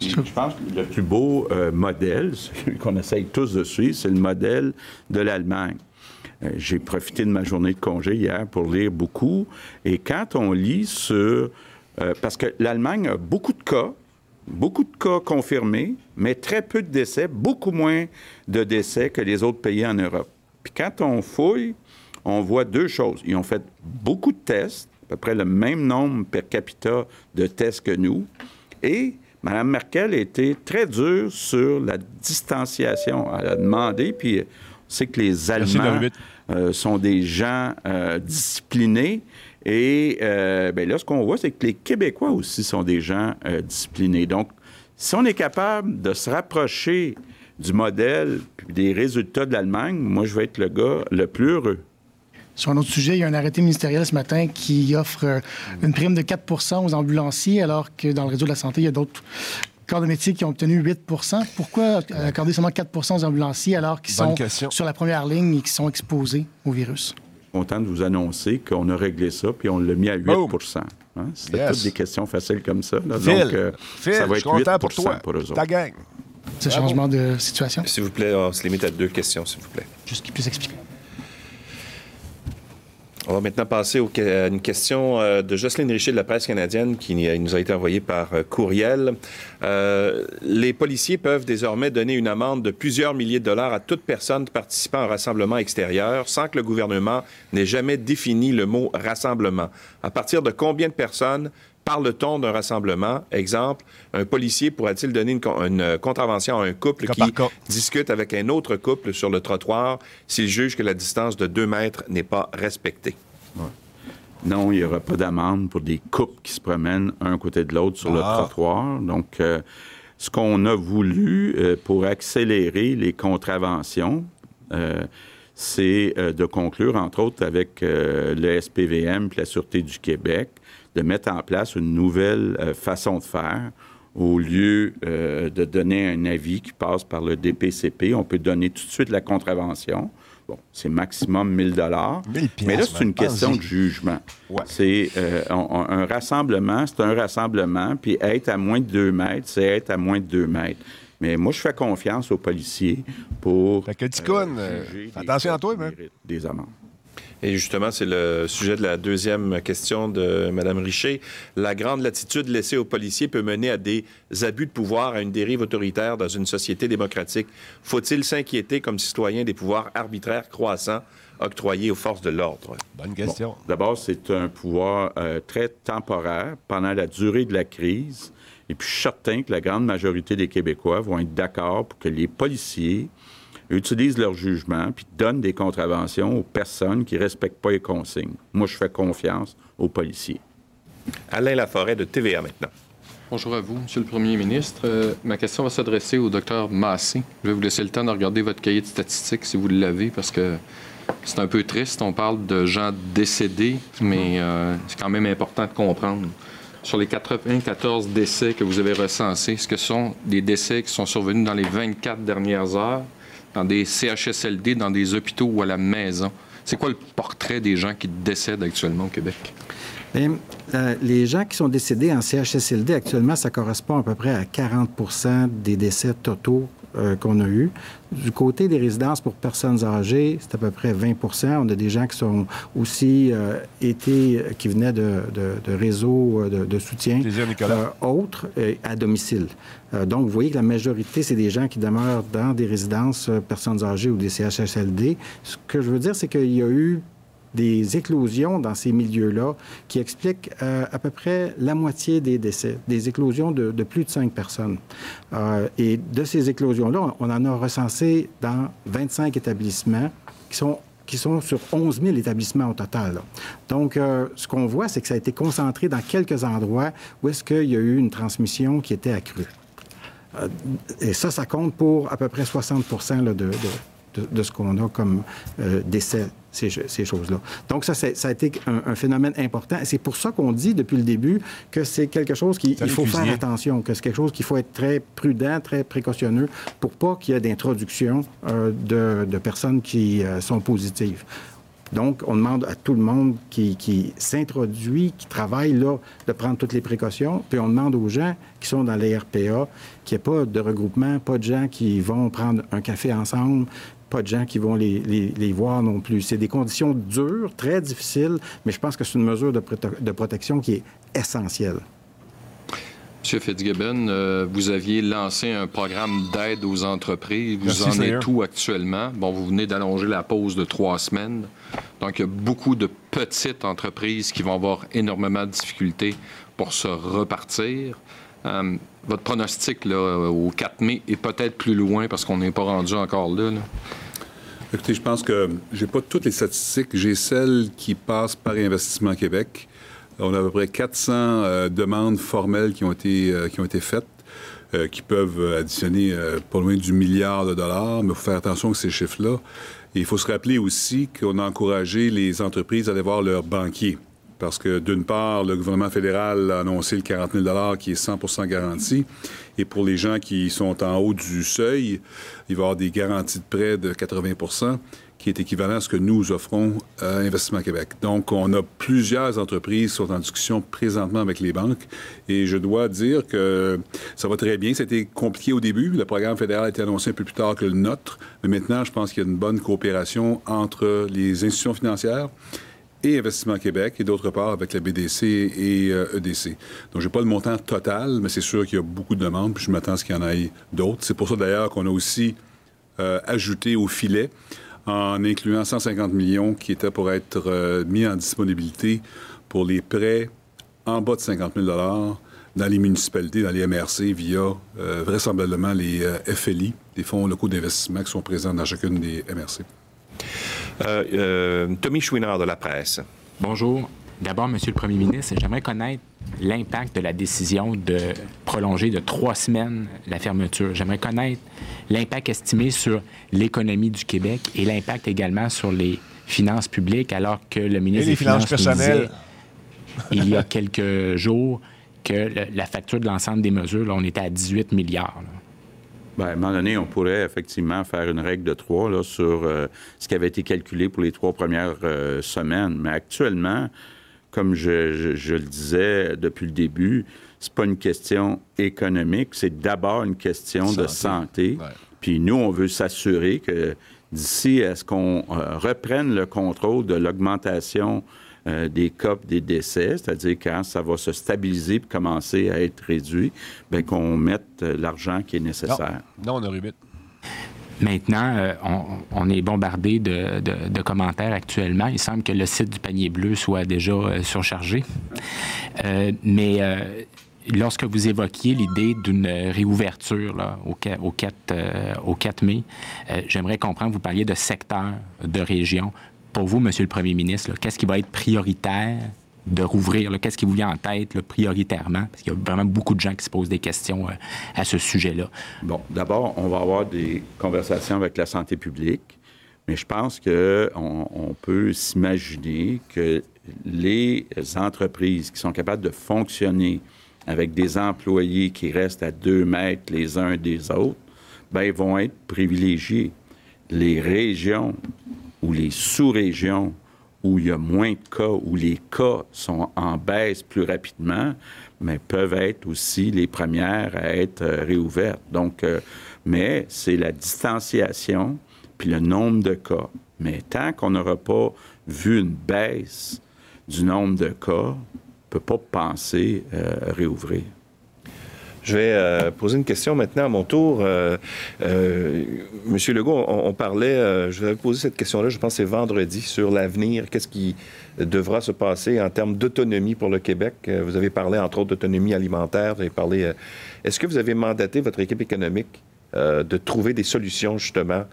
S1: Je pense que le plus beau euh, modèle, qu'on essaye tous de suivre, c'est le modèle de l'Allemagne. Euh, j'ai profité de ma journée de congé hier pour lire beaucoup. Et quand on lit sur... Euh, parce que l'Allemagne a beaucoup de cas, beaucoup de cas confirmés, mais très peu de décès, beaucoup moins de décès que les autres pays en Europe. Puis quand on fouille, on voit deux choses. Ils ont fait beaucoup de tests, à peu près le même nombre per capita de tests que nous, et Mme Merkel a été très dure sur la distanciation. Elle a demandé, puis c'est que les Allemands euh, sont des gens euh, disciplinés. Et euh, ben là, ce qu'on voit, c'est que les Québécois aussi sont des gens disciplinés. Donc, si on est capable de se rapprocher du modèle des résultats de l'Allemagne, moi, je vais être le gars le plus heureux.
S8: Sur un autre sujet, il y a un arrêté ministériel ce matin qui offre une prime de 4% aux ambulanciers, alors que dans le réseau de la santé, il y a d'autres corps de métier qui ont obtenu 8% Pourquoi accorder seulement 4% aux ambulanciers alors qu'ils sont sur la première ligne et qui sont exposés au virus?
S1: content de vous annoncer qu'on a réglé ça, puis on l'a mis à 8 hein? C'était toutes des questions faciles comme ça. Donc,
S2: euh, ça va être 8 pour, toi, pour eux autres. Ta gang.
S8: Ce changement de situation?
S5: S'il vous plaît, on se limite à deux questions, s'il vous plaît.
S8: Juste qu'il puisse expliquer.
S5: On va maintenant passer à une question euh, de Jocelyne Richer de la presse canadienne qui nous a été envoyée par euh, courriel. Euh, les policiers peuvent désormais donner une amende de plusieurs milliers de dollars à toute personne participant à un rassemblement extérieur sans que le gouvernement n'ait jamais défini le mot rassemblement. À partir de combien de personnes parle-t-on d'un rassemblement? Exemple, un policier pourrait-il donner une, contravention à un couple qui discute avec un autre couple sur le trottoir s'il juge que la distance de deux mètres n'est pas respectée?
S1: Non, il n'y aura pas d'amende pour des couples qui se promènent un côté de l'autre sur le ah. trottoir. Donc, euh, ce qu'on a voulu euh, pour accélérer les contraventions, euh, c'est de conclure, entre autres, avec le SPVM et la Sûreté du Québec, de mettre en place une nouvelle euh, façon de faire. Au lieu euh, de donner un avis qui passe par le DPCP, on peut donner tout de suite la contravention Bon, c'est maximum 1000 dollars. Mais là, c'est une question de jugement. C'est euh, un, rassemblement, c'est un rassemblement, puis être à moins de 2 mètres, c'est être à moins de 2 mètres. Mais moi, je fais confiance aux policiers pour.
S2: Fait que euh, attention à toi, mais.
S1: Des amendes.
S5: Et justement, c'est le sujet de la deuxième question de Mme Richer. La grande latitude laissée aux policiers peut mener à des abus de pouvoir, à une dérive autoritaire dans une société démocratique. Faut-il s'inquiéter comme citoyen des pouvoirs arbitraires croissants octroyés aux forces de l'ordre?
S2: Bonne question.
S1: D'abord, c'est un pouvoir euh, très temporaire pendant la durée de la crise. Et puis, je suis certain que la grande majorité des Québécois vont être d'accord pour que les policiers utilisent leur jugement puis donnent des contraventions aux personnes qui ne respectent pas les consignes. Moi, je fais confiance aux policiers.
S5: Alain Laforêt de TVA maintenant.
S10: Bonjour à vous, Monsieur le Premier ministre. Euh, ma question va s'adresser au docteur Massé. Je vais vous laisser le temps de regarder votre cahier de statistiques si vous l'avez, parce que c'est un peu triste. On parle de gens décédés, mais euh, c'est quand même important de comprendre. Sur les 94 décès que vous avez recensés, est-ce que ce sont des décès qui sont survenus dans les 24 dernières heures? Dans des CHSLD, dans des hôpitaux ou à la maison. C'est quoi le portrait des gens qui décèdent actuellement au Québec?
S9: Bien, euh, les gens qui sont décédés en CHSLD actuellement, ça correspond à peu près à 40% des décès totaux euh, qu'on a eu. Du côté des résidences pour personnes âgées, c'est à peu près 20% On a des gens qui sont aussi euh, été, qui venaient de, réseaux de, soutien autres à domicile. Donc, vous voyez que la majorité, c'est des gens qui demeurent dans des résidences personnes âgées ou des CHSLD. Ce que je veux dire, c'est qu'il y a eu des éclosions dans ces milieux-là qui expliquent euh, à peu près la moitié des décès, des éclosions de, plus de cinq personnes. Euh, et de ces éclosions-là, on en a recensé dans 25 établissements qui sont sur 11 000 établissements au total. Donc, euh, ce qu'on voit, c'est que ça a été concentré dans quelques endroits où est-ce qu'il y a eu une transmission qui était accrue. Et ça, ça compte pour à peu près 60 de, de, de, ce qu'on a comme décès ces, choses-là. Donc, ça, ça a été un, phénomène important. C'est pour ça qu'on dit depuis le début que c'est quelque chose qu'il faut faire attention, que c'est quelque chose qu'il faut être très prudent, très précautionneux pour pas qu'il y ait d'introduction euh, de, personnes qui euh, sont positives. Donc, on demande à tout le monde qui, qui s'introduit, qui travaille là, de prendre toutes les précautions. Puis on demande aux gens qui sont dans les RPA qu'il n'y ait pas de regroupement, pas de gens qui vont prendre un café ensemble, pas de gens qui vont les, les, voir non plus. C'est des conditions dures, très difficiles, mais je pense que c'est une mesure de, de, protection qui est essentielle.
S10: Monsieur Fitzgibbon, euh, vous aviez lancé un programme d'aide aux entreprises. Vous en êtes où actuellement? Bon, vous venez d'allonger la pause de trois semaines. Donc, il y a beaucoup de petites entreprises qui vont avoir énormément de difficultés pour se repartir. Euh, votre pronostic là, au 4 mai est peut-être plus loin parce qu'on n'est pas rendu encore là,
S4: Écoutez, je pense que j'ai pas toutes les statistiques. J'ai celles qui passent par Investissement Québec. On a à peu près 400 euh, demandes formelles qui ont été, euh, qui ont été faites. qui peuvent additionner pas loin du milliard de dollars, mais il faut faire attention à ces chiffres-là. Il faut se rappeler aussi qu'on a encouragé les entreprises à aller voir leurs banquiers parce que d'une part, le gouvernement fédéral a annoncé le 40 000 qui est 100% garanti. Et pour les gens qui sont en haut du seuil, il va y avoir des garanties de prêt de 80 qui est équivalent à ce que nous offrons à Investissement Québec. Donc, on a plusieurs entreprises qui sont en discussion présentement avec les banques. Et je dois dire que ça va très bien. C'était compliqué au début. Le programme fédéral a été annoncé un peu plus tard que le nôtre. Mais maintenant, je pense qu'il y a une bonne coopération entre les institutions financières et Investissement Québec, et d'autre part avec la BDC et EDC. Euh, e Donc, je n'ai pas le montant total, mais c'est sûr qu'il y a beaucoup de demandes, puis je m'attends à ce qu'il y en ait d'autres. C'est pour ça, d'ailleurs, qu'on a aussi euh, ajouté au filet, en incluant 150 millions qui étaient pour être euh, mis en disponibilité pour les prêts en bas de 50 000 dans les municipalités, dans les MRC, via vraisemblablement les FLI, les fonds locaux d'investissement qui sont présents dans chacune des MRC.
S5: Euh, euh, Tommy Chouinard de la presse.
S11: Bonjour. D'abord, Monsieur le Premier ministre, j'aimerais connaître l'impact de la décision de prolonger de trois semaines la fermeture. J'aimerais connaître l'impact estimé sur l'économie du Québec et l'impact également sur les finances publiques, alors que le ministre des Finances, personnelles. il y a quelques jours que la facture de l'ensemble des mesures, là, on était à 18 milliards.
S1: Bien, à un moment donné, on pourrait effectivement faire une règle de trois là, sur euh, ce qui avait été calculé pour les trois premières euh, semaines. Mais actuellement, comme je, le disais depuis le début, c'est pas une question économique, c'est d'abord une question de santé. Puis nous, on veut s'assurer que d'ici à ce qu'on euh, reprenne le contrôle de l'augmentation euh, des cas des décès, c'est-à-dire quand ça va se stabiliser et commencer à être réduit, bien qu'on mette euh, l'argent qui est nécessaire.
S2: Non, on a.
S11: Maintenant, euh, on, est bombardé de, commentaires actuellement. Il semble que le site du panier bleu soit déjà surchargé. mais lorsque vous évoquiez l'idée d'une réouverture au, 4, au 4 mai, j'aimerais comprendre, vous parliez de secteur, de région pour vous, Monsieur le Premier ministre, qu'est-ce qui va être prioritaire de rouvrir? Qu'est-ce qui vous vient en tête prioritairement? Parce qu'il y a vraiment beaucoup de gens qui se posent des questions euh, à ce sujet-là.
S1: Bon, d'abord, on va avoir des conversations avec la santé publique, mais je pense qu'on on peut s'imaginer que les entreprises qui sont capables de fonctionner avec des employés qui restent à deux mètres les uns des autres, bien, vont être privilégiés. Les régions ou les sous-régions où il y a moins de cas, où les cas sont en baisse plus rapidement, mais peuvent être aussi les premières à être euh, réouvertes. Donc, euh, mais c'est la distanciation puis le nombre de cas. Mais tant qu'on n'aura pas vu une baisse du nombre de cas, on ne peut pas penser euh, réouvrir.
S5: Je vais euh, poser une question maintenant à mon tour. Euh, euh, Monsieur Legault, on, parlait, je vais poser cette question-là, je pense c'est vendredi, sur l'avenir. Qu'est-ce qui devra se passer en termes d'autonomie pour le Québec? Vous avez parlé, entre autres, d'autonomie alimentaire. Vous avez parlé... Est-ce que vous avez mandaté votre équipe économique de trouver des solutions, justement,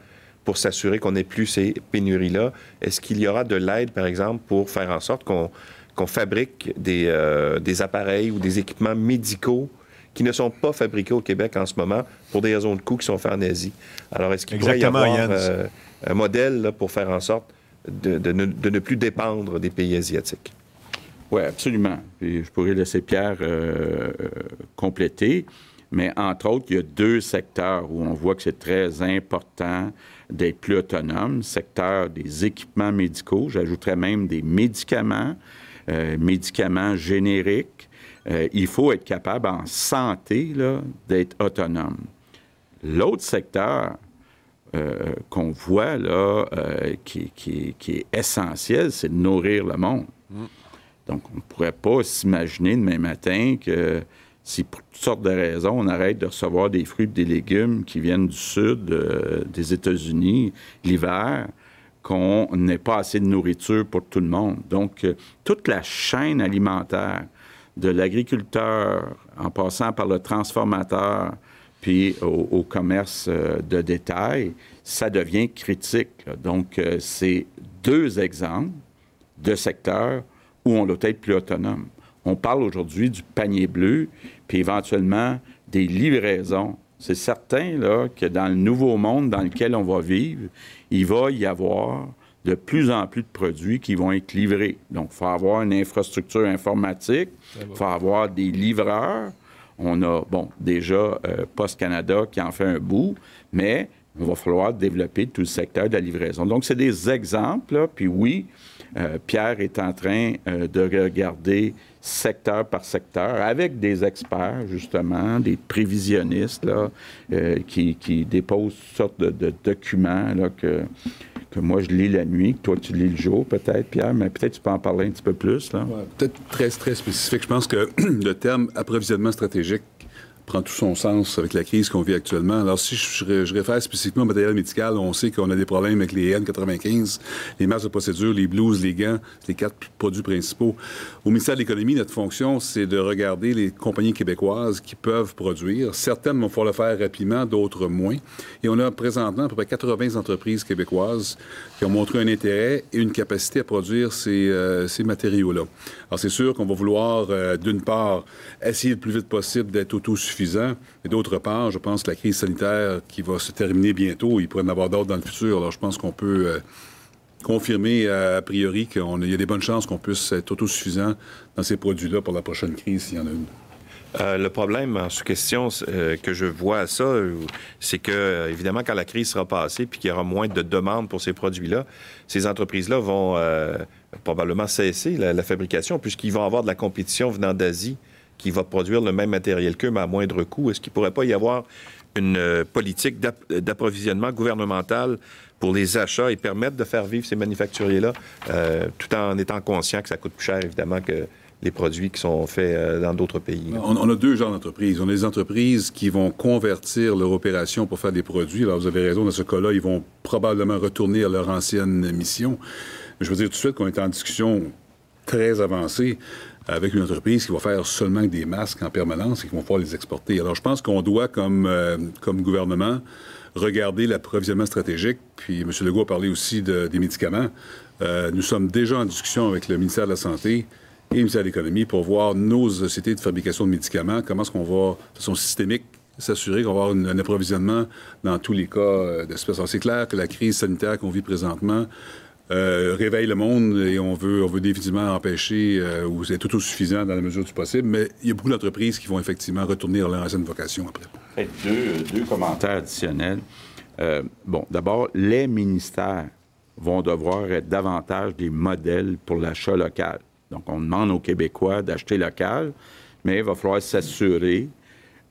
S5: pour s'assurer qu'on n'ait plus ces pénuries-là? Est-ce qu'il y aura de l'aide, par exemple, pour faire en sorte qu'on fabrique des, des appareils ou des équipements médicaux qui ne sont pas fabriqués au Québec en ce moment pour des raisons de coût qui sont faits en Asie. Alors, est-ce qu'il pourrait y avoir euh, un modèle pour faire en sorte de, ne, plus dépendre des pays asiatiques?
S1: Oui, absolument. Puis je pourrais laisser Pierre euh, compléter. Mais entre autres, il y a deux secteurs où on voit que c'est très important d'être plus autonome. Le secteur des équipements médicaux, j'ajouterais même des médicaments, euh, médicaments génériques, euh, il faut être capable en santé d'être autonome. L'autre secteur euh, qu'on voit là, euh, qui, est essentiel, c'est de nourrir le monde. Mm. Donc, on ne pourrait pas s'imaginer demain matin que si pour toutes sortes de raisons, on arrête de recevoir des fruits et des légumes qui viennent du sud des États-Unis l'hiver, qu'on n'ait pas assez de nourriture pour tout le monde. Donc, toute la chaîne alimentaire de l'agriculteur en passant par le transformateur puis au, commerce euh, de détail, ça devient critique. Donc, euh, c'est deux exemples de secteurs où on doit être plus autonome. On parle aujourd'hui du panier bleu, puis éventuellement des livraisons. C'est certain là, que dans le nouveau monde dans lequel on va vivre, il va y avoir de plus en plus de produits qui vont être livrés. Donc, il faut avoir une infrastructure informatique, il faut avoir des livreurs. On a, bon, déjà euh, Post Canada qui en fait un bout, mais on va falloir développer tout le secteur de la livraison. Donc, c'est des exemples. Puis oui, euh, Pierre est en train euh, de regarder secteur par secteur avec des experts, justement, des prévisionnistes là, qui, déposent toutes sortes de, documents là, que moi je lis la nuit, que toi tu lis le jour peut-être, Pierre, mais peut-être tu peux en parler un petit peu plus.
S4: peut-être très, très spécifique. Je pense que le terme approvisionnement stratégique prend tout son sens avec la crise qu'on vit actuellement. Alors, si je, réfère spécifiquement au matériel médical, on sait qu'on a des problèmes avec les N95, les masques de procédure, les blouses, les gants, les quatre produits principaux. Au ministère de l'Économie, notre fonction, c'est de regarder les compagnies québécoises qui peuvent produire. Certaines vont pouvoir le faire rapidement, d'autres moins. Et on a présentement à peu près 80 entreprises québécoises qui ont montré un intérêt et une capacité à produire ces, euh, ces matériaux-là. Alors, c'est sûr qu'on va vouloir, euh, d'une part, essayer le plus vite possible d'être autosuffisant, et d'autre part, je pense que la crise sanitaire qui va se terminer bientôt, il pourrait en avoir d'autres dans le futur. Alors, je pense qu'on peut euh, confirmer a priori qu'il y a des bonnes chances qu'on puisse être autosuffisant dans ces produits-là pour la prochaine crise, s'il y en a une.
S5: Euh, le problème en sous-question euh, que je vois à ça, c'est que, évidemment, quand la crise sera passée puis qu'il y aura moins de demandes pour ces produits-là, ces entreprises-là vont probablement cesser la, fabrication puisqu'ils vont avoir de la compétition venant d'Asie qui va produire le même matériel qu'eux, mais à moindre coût. Est-ce qu'il ne pourrait pas y avoir une politique d'approvisionnement gouvernemental pour les achats et permettre de faire vivre ces manufacturiers-là, tout en étant conscient que ça coûte plus cher, évidemment, que les produits qui sont faits euh, dans d'autres pays.
S4: On, a deux genres d'entreprises. On a des entreprises qui vont convertir leur opération pour faire des produits. Alors, vous avez raison, dans ce cas-là, ils vont probablement retourner à leur ancienne mission. Mais je veux dire tout de suite qu'on est en discussion très avancée avec une entreprise qui va faire seulement des masques en permanence et qui vont pouvoir les exporter. Alors, je pense qu'on doit, comme, euh, comme gouvernement, regarder l'approvisionnement stratégique. Puis, M. Legault a parlé aussi des médicaments. Euh, nous sommes déjà en discussion avec le ministère de la Santé et le ministère de l'Économie pour voir nos sociétés de fabrication de médicaments, comment est-ce qu'on va, de façon systémique, s'assurer qu'on va avoir un approvisionnement dans tous les cas euh, d'espèces. c'est clair que la crise sanitaire qu'on vit présentement euh, réveille le monde et on veut, on veut définitivement empêcher euh, ou c'est tout suffisant dans la mesure du possible, mais il y a beaucoup d'entreprises qui vont effectivement retourner à leur ancienne vocation après.
S1: Deux, deux commentaires additionnels. bon, d'abord, les ministères vont devoir être davantage des modèles pour l'achat local. Donc, on demande aux Québécois d'acheter local, mais il va falloir s'assurer,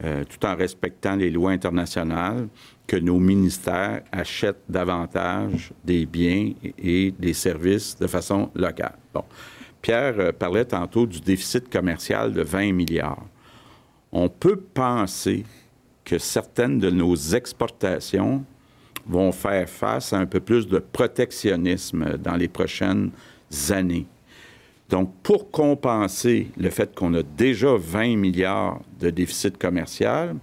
S1: euh, tout en respectant les lois internationales, que nos ministères achètent davantage des biens et des services de façon locale. Bon. Pierre euh, parlait tantôt du déficit commercial de 20 milliards. On peut penser que certaines de nos exportations vont faire face à un peu plus de protectionnisme dans les prochaines années. Donc, pour compenser le fait qu'on a déjà 20 milliards de déficit commercial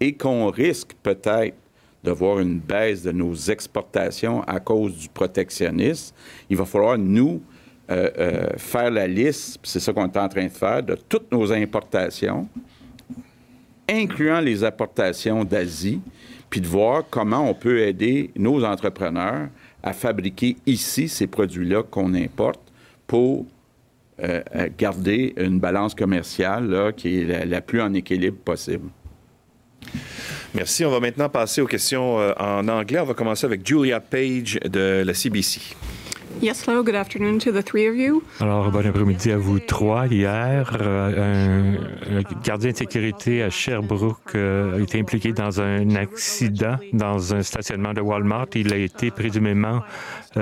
S1: et qu'on risque peut-être de voir une baisse de nos exportations à cause du protectionnisme, il va falloir nous euh, euh, faire la liste, c'est ça qu'on est en train de faire, de toutes nos importations, incluant les importations d'Asie, puis de voir comment on peut aider nos entrepreneurs à fabriquer ici ces produits-là qu'on importe pour euh, garder une balance commerciale qui est la, plus en équilibre possible.
S5: Merci. On va maintenant passer aux questions euh, en anglais. On va commencer avec Julia Page de la CBC.
S12: Yes, hello, good afternoon to the three of you.
S3: Alors, bon après-midi à vous trois. Hier, euh, un, gardien de sécurité à Sherbrooke a été impliqué dans un accident dans un stationnement de Walmart. Il a été présumément euh,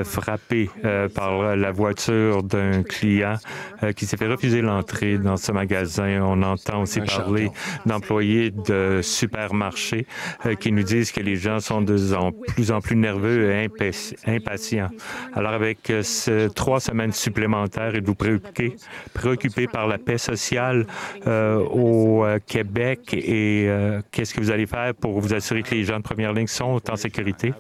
S3: frappé euh, par la voiture d'un client euh, qui s'est fait refuser l'entrée dans ce magasin. On entend aussi parler d'employés de supermarchés qui nous disent que les gens sont de plus en plus nerveux et impatients. Alors, avec ces trois semaines supplémentaires, êtes-vous préoccupé, préoccupé par la paix sociale au Québec? Et qu'est-ce que vous allez faire pour vous assurer que les gens de première ligne sont en sécurité?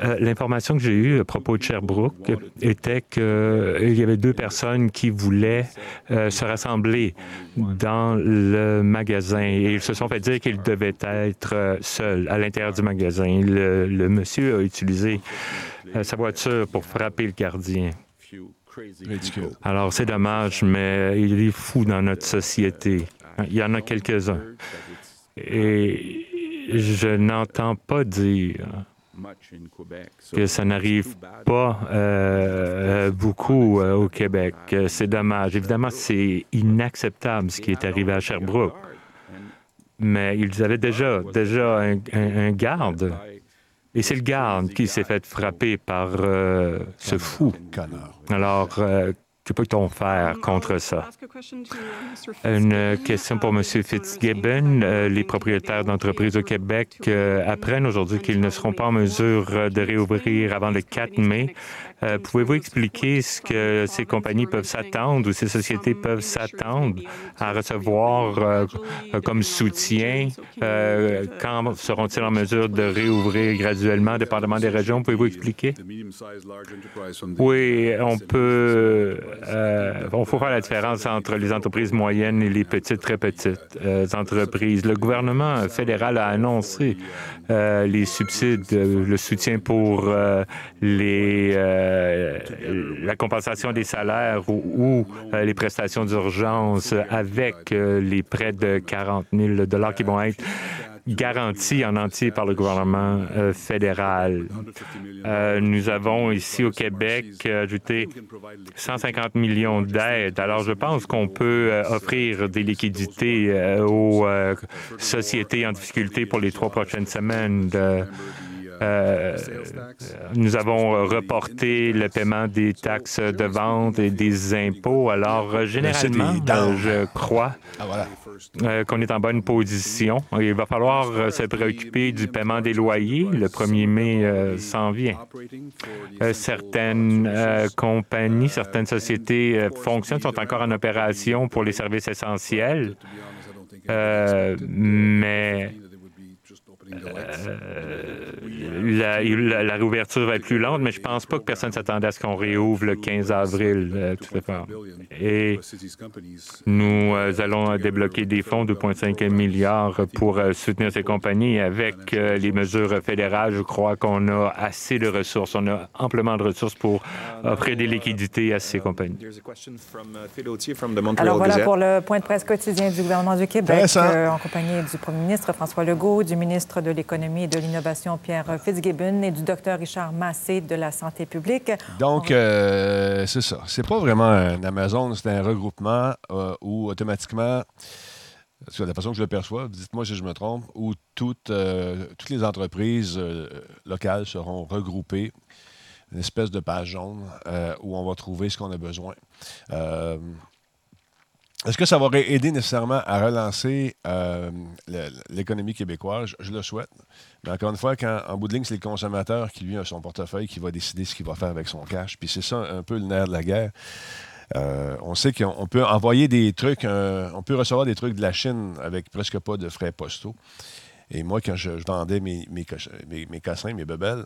S3: Euh, l'information que j'ai eue à propos de Sherbrooke était qu'il euh, y avait deux personnes qui voulaient euh, se rassembler dans le magasin et ils se sont fait dire qu'ils devaient être seuls à l'intérieur du magasin. Le, le monsieur a utilisé sa voiture pour frapper le gardien. Alors, c'est dommage, mais il est fou dans notre société. Il y en a quelques-uns. Et je n'entends pas dire que ça n'arrive pas euh, beaucoup euh, au Québec. C'est dommage. Évidemment, c'est inacceptable ce qui est arrivé à Sherbrooke. Mais ils avaient déjà, déjà un, garde. Et c'est le garde qui s'est fait frapper par euh, ce fou. Alors, que peut-on faire contre ça? Une question pour M. Fitzgibbon. Euh, les propriétaires d'entreprises au Québec euh, apprennent aujourd'hui qu'ils ne seront pas en mesure de réouvrir avant le 4 mai. Euh, pouvez-vous expliquer ce que ces compagnies peuvent s'attendre ou ces sociétés peuvent s'attendre à recevoir euh, comme soutien? Euh, quand seront-ils en mesure de réouvrir graduellement, dépendamment des régions? Pouvez-vous expliquer? Oui, on peut... on faut faire la différence entre les entreprises moyennes et les petites, très petites entreprises. Le gouvernement fédéral a annoncé les subsides, le soutien pour les la compensation des salaires ou, les prestations d'urgence avec les prêts de 40 000 qui vont être garantie en entier par le gouvernement euh, fédéral. Euh, nous avons ici au Québec ajouté 150 millions d'aides. Alors, je pense qu'on peut euh, offrir des liquidités aux sociétés en difficulté pour les trois prochaines semaines. Euh, nous avons reporté le paiement des taxes de vente et des impôts. Alors, euh, généralement, euh, je crois ah, qu'on est en bonne position. Il va falloir se préoccuper du paiement des loyers. Le 1er mai s'en vient. certaines compagnies, certaines sociétés fonctionnent, sont encore en opération pour les services essentiels. mais euh, la, la, réouverture va être plus lente, mais je ne pense pas que personne s'attendait à ce qu'on réouvre le 15 avril. Euh, tout Et nous euh, allons débloquer des fonds de 2,5 milliards pour soutenir ces compagnies. Avec les mesures fédérales, je crois qu'on a assez de ressources. On a amplement de ressources pour offrir des liquidités à ces compagnies.
S13: Alors voilà pour le point de presse quotidien du gouvernement du Québec, en compagnie du premier ministre François Legault, du ministre de l'Économie et de l'Innovation, Pierre Fitzgibbon, et du docteur Richard Massé de la Santé publique.
S2: Donc, euh, c'est ça. C'est pas vraiment un Amazon, c'est un regroupement euh, où automatiquement, de la façon que je le perçois, dites-moi si je me trompe, où toutes, euh, toutes les entreprises locales seront regroupées une espèce de page jaune où on va trouver ce qu'on a besoin. Est-ce que ça va aider nécessairement à relancer euh, l'économie québécoise? Je, le souhaite. Mais encore une fois, quand, en bout de ligne, c'est le consommateur qui, lui, a son portefeuille, qui va décider ce qu'il va faire avec son cash. Puis c'est ça un peu le nerf de la guerre. Euh, on sait qu'on peut envoyer des trucs, on peut recevoir des trucs de la Chine avec presque pas de frais postaux. Et moi, quand je, vendais mes, mes, mes, mes cossins, mes bebelles,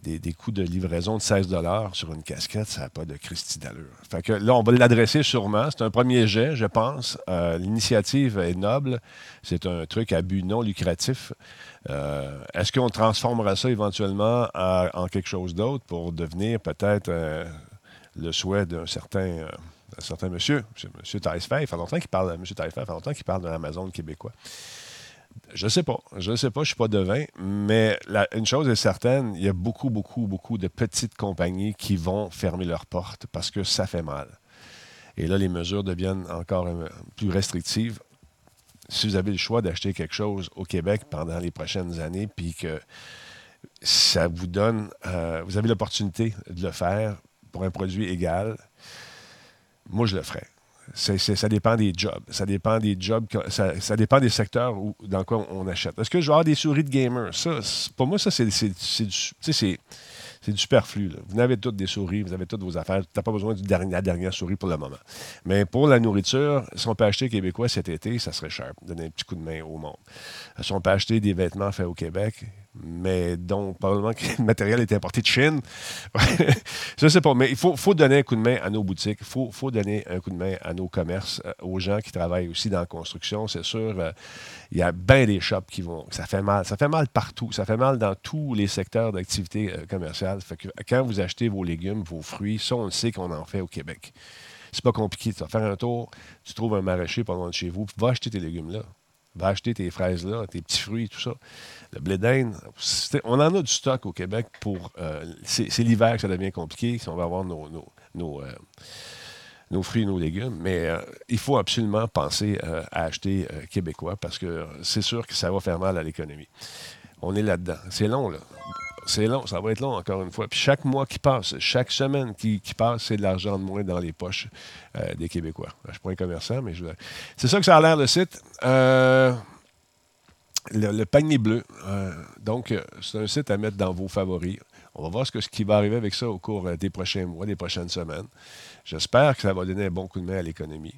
S2: des, coûts de livraison de 16 sur une casquette, ça n'a pas de Christie d'allure. Fait que là, on va l'adresser sûrement. C'est un premier jet, je pense. Euh, l'initiative est noble. C'est un truc à but non lucratif. Euh, est-ce qu'on transformera ça éventuellement en quelque chose d'autre pour devenir peut-être euh, le souhait d'un certain, certain monsieur, monsieur Taillefer? Il fait longtemps qu'il parle, monsieur Taillefer, il fait longtemps qu'il parle de l'Amazon québécois. Je ne sais pas. Je ne sais pas. Je suis pas devin. Mais une chose est certaine, il y a beaucoup, beaucoup, beaucoup de petites compagnies qui vont fermer leurs portes parce que ça fait mal. Et là, les mesures deviennent encore euh, plus restrictives. Si vous avez le choix d'acheter quelque chose au Québec pendant les prochaines années, puis que ça vous donne, euh, vous avez l'opportunité de le faire pour un produit égal, moi, je le ça dépend des jobs. Ça dépend des jobs, ça, dépend des secteurs dans quoi on, achète. Est-ce que je vais avoir des souris de gamer? Ça, pour moi, ça, c'est du, du superflu. Vous avez toutes des souris, vous avez toutes vos affaires. Tu n'as pas besoin de la dernière souris pour le moment. Mais pour la nourriture, si on peut acheter québécois cet été, ça serait cher. Donner un petit coup de main au monde. Si on peut acheter des vêtements faits au Québec, mais dont probablement que le matériel est importé de Chine. je ne sais pas, mais il faut, donner un coup de main à nos boutiques, il faut, donner un coup de main à nos commerces, euh, aux gens qui travaillent aussi dans la construction. C'est sûr, euh, il y a bien des shops qui vont. Ça fait mal. Ça fait mal partout. Ça fait mal dans tous les secteurs d'activité euh, commerciale. Quand vous achetez vos légumes, vos fruits, ça, on le sait qu'on en fait au Québec. C'est pas compliqué. Tu vas faire un tour, tu trouves un maraîcher loin de chez vous, puis va acheter tes légumes là. Va acheter tes fraises là, tes petits fruits, tout ça. Le blé d'Inde, on en a du stock au Québec pour. Euh, c'est l'hiver que ça devient compliqué, si on va avoir nos, nos, euh, nos, fruits et nos légumes. Mais euh, il faut absolument penser à acheter québécois parce que c'est sûr que ça va faire mal à l'économie. On est là-dedans. C'est long, là. C'est long, ça va être long encore une fois. Puis chaque mois qui passe, chaque semaine qui, passe, c'est de l'argent de moins dans les poches des Québécois. Je ne suis pas un commerçant, mais je... c'est ça que ça a l'air le site. Euh, le, panier bleu. Euh, donc, euh, c'est un site à mettre dans vos favoris. On va voir ce, qui va arriver avec ça au cours euh, des prochains mois, des prochaines semaines. J'espère que ça va donner un bon coup de main à l'économie.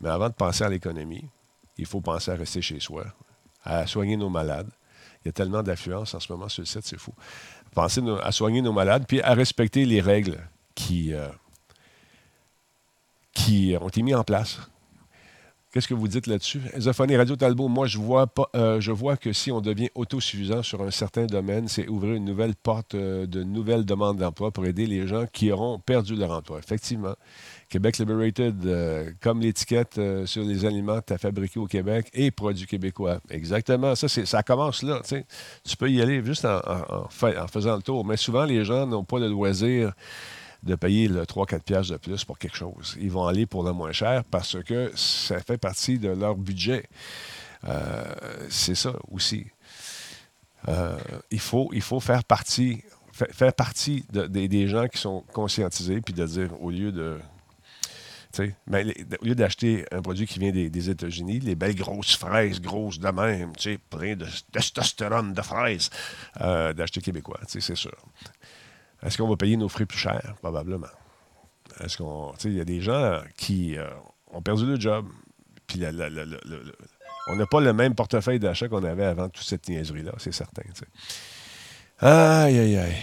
S2: Mais avant de penser à l'économie, il faut penser à rester chez soi, à soigner nos malades. Y tellement d'affluence en ce moment sur le site, c'est fou. Penser à soigner nos malades, puis à respecter les règles qui, qui ont été mises en place Qu'est-ce que vous dites là-dessus? Zophonie Radio Talbot, moi, je vois, pas, euh, je vois que si on devient autosuffisant sur un certain domaine, c'est ouvrir une nouvelle porte euh, de nouvelles demandes d'emploi pour aider les gens qui auront perdu leur emploi. Effectivement. Québec Liberated, euh, comme l'étiquette sur les aliments à fabriquer au Québec et produits québécois. Exactement. Ça, ça commence là. Tu peux y aller juste en faisant le tour. Mais souvent, les gens n'ont pas le loisir de payer le 3-4 piastres de plus pour quelque chose. Ils vont aller pour le moins cher parce que ça fait partie de leur budget. Euh, c'est ça aussi. Euh, il, faut, il faut faire partie, faire partie des gens qui sont conscientisés, puis de dire, au lieu de ben, au lieu d'acheter un produit qui vient des, États-Unis, les belles grosses fraises, grosses de même, plein de testostérone de fraises, euh, d'acheter québécois, c'est sûr. Est-ce qu'on va payer nos frais plus cher? Probablement. Est-ce qu'on. Il y a des gens qui euh, ont perdu le job, puis on n'a pas le même portefeuille d'achat qu'on avait avant toute cette niaiserie-là, c'est certain. Aïe, aïe, aïe.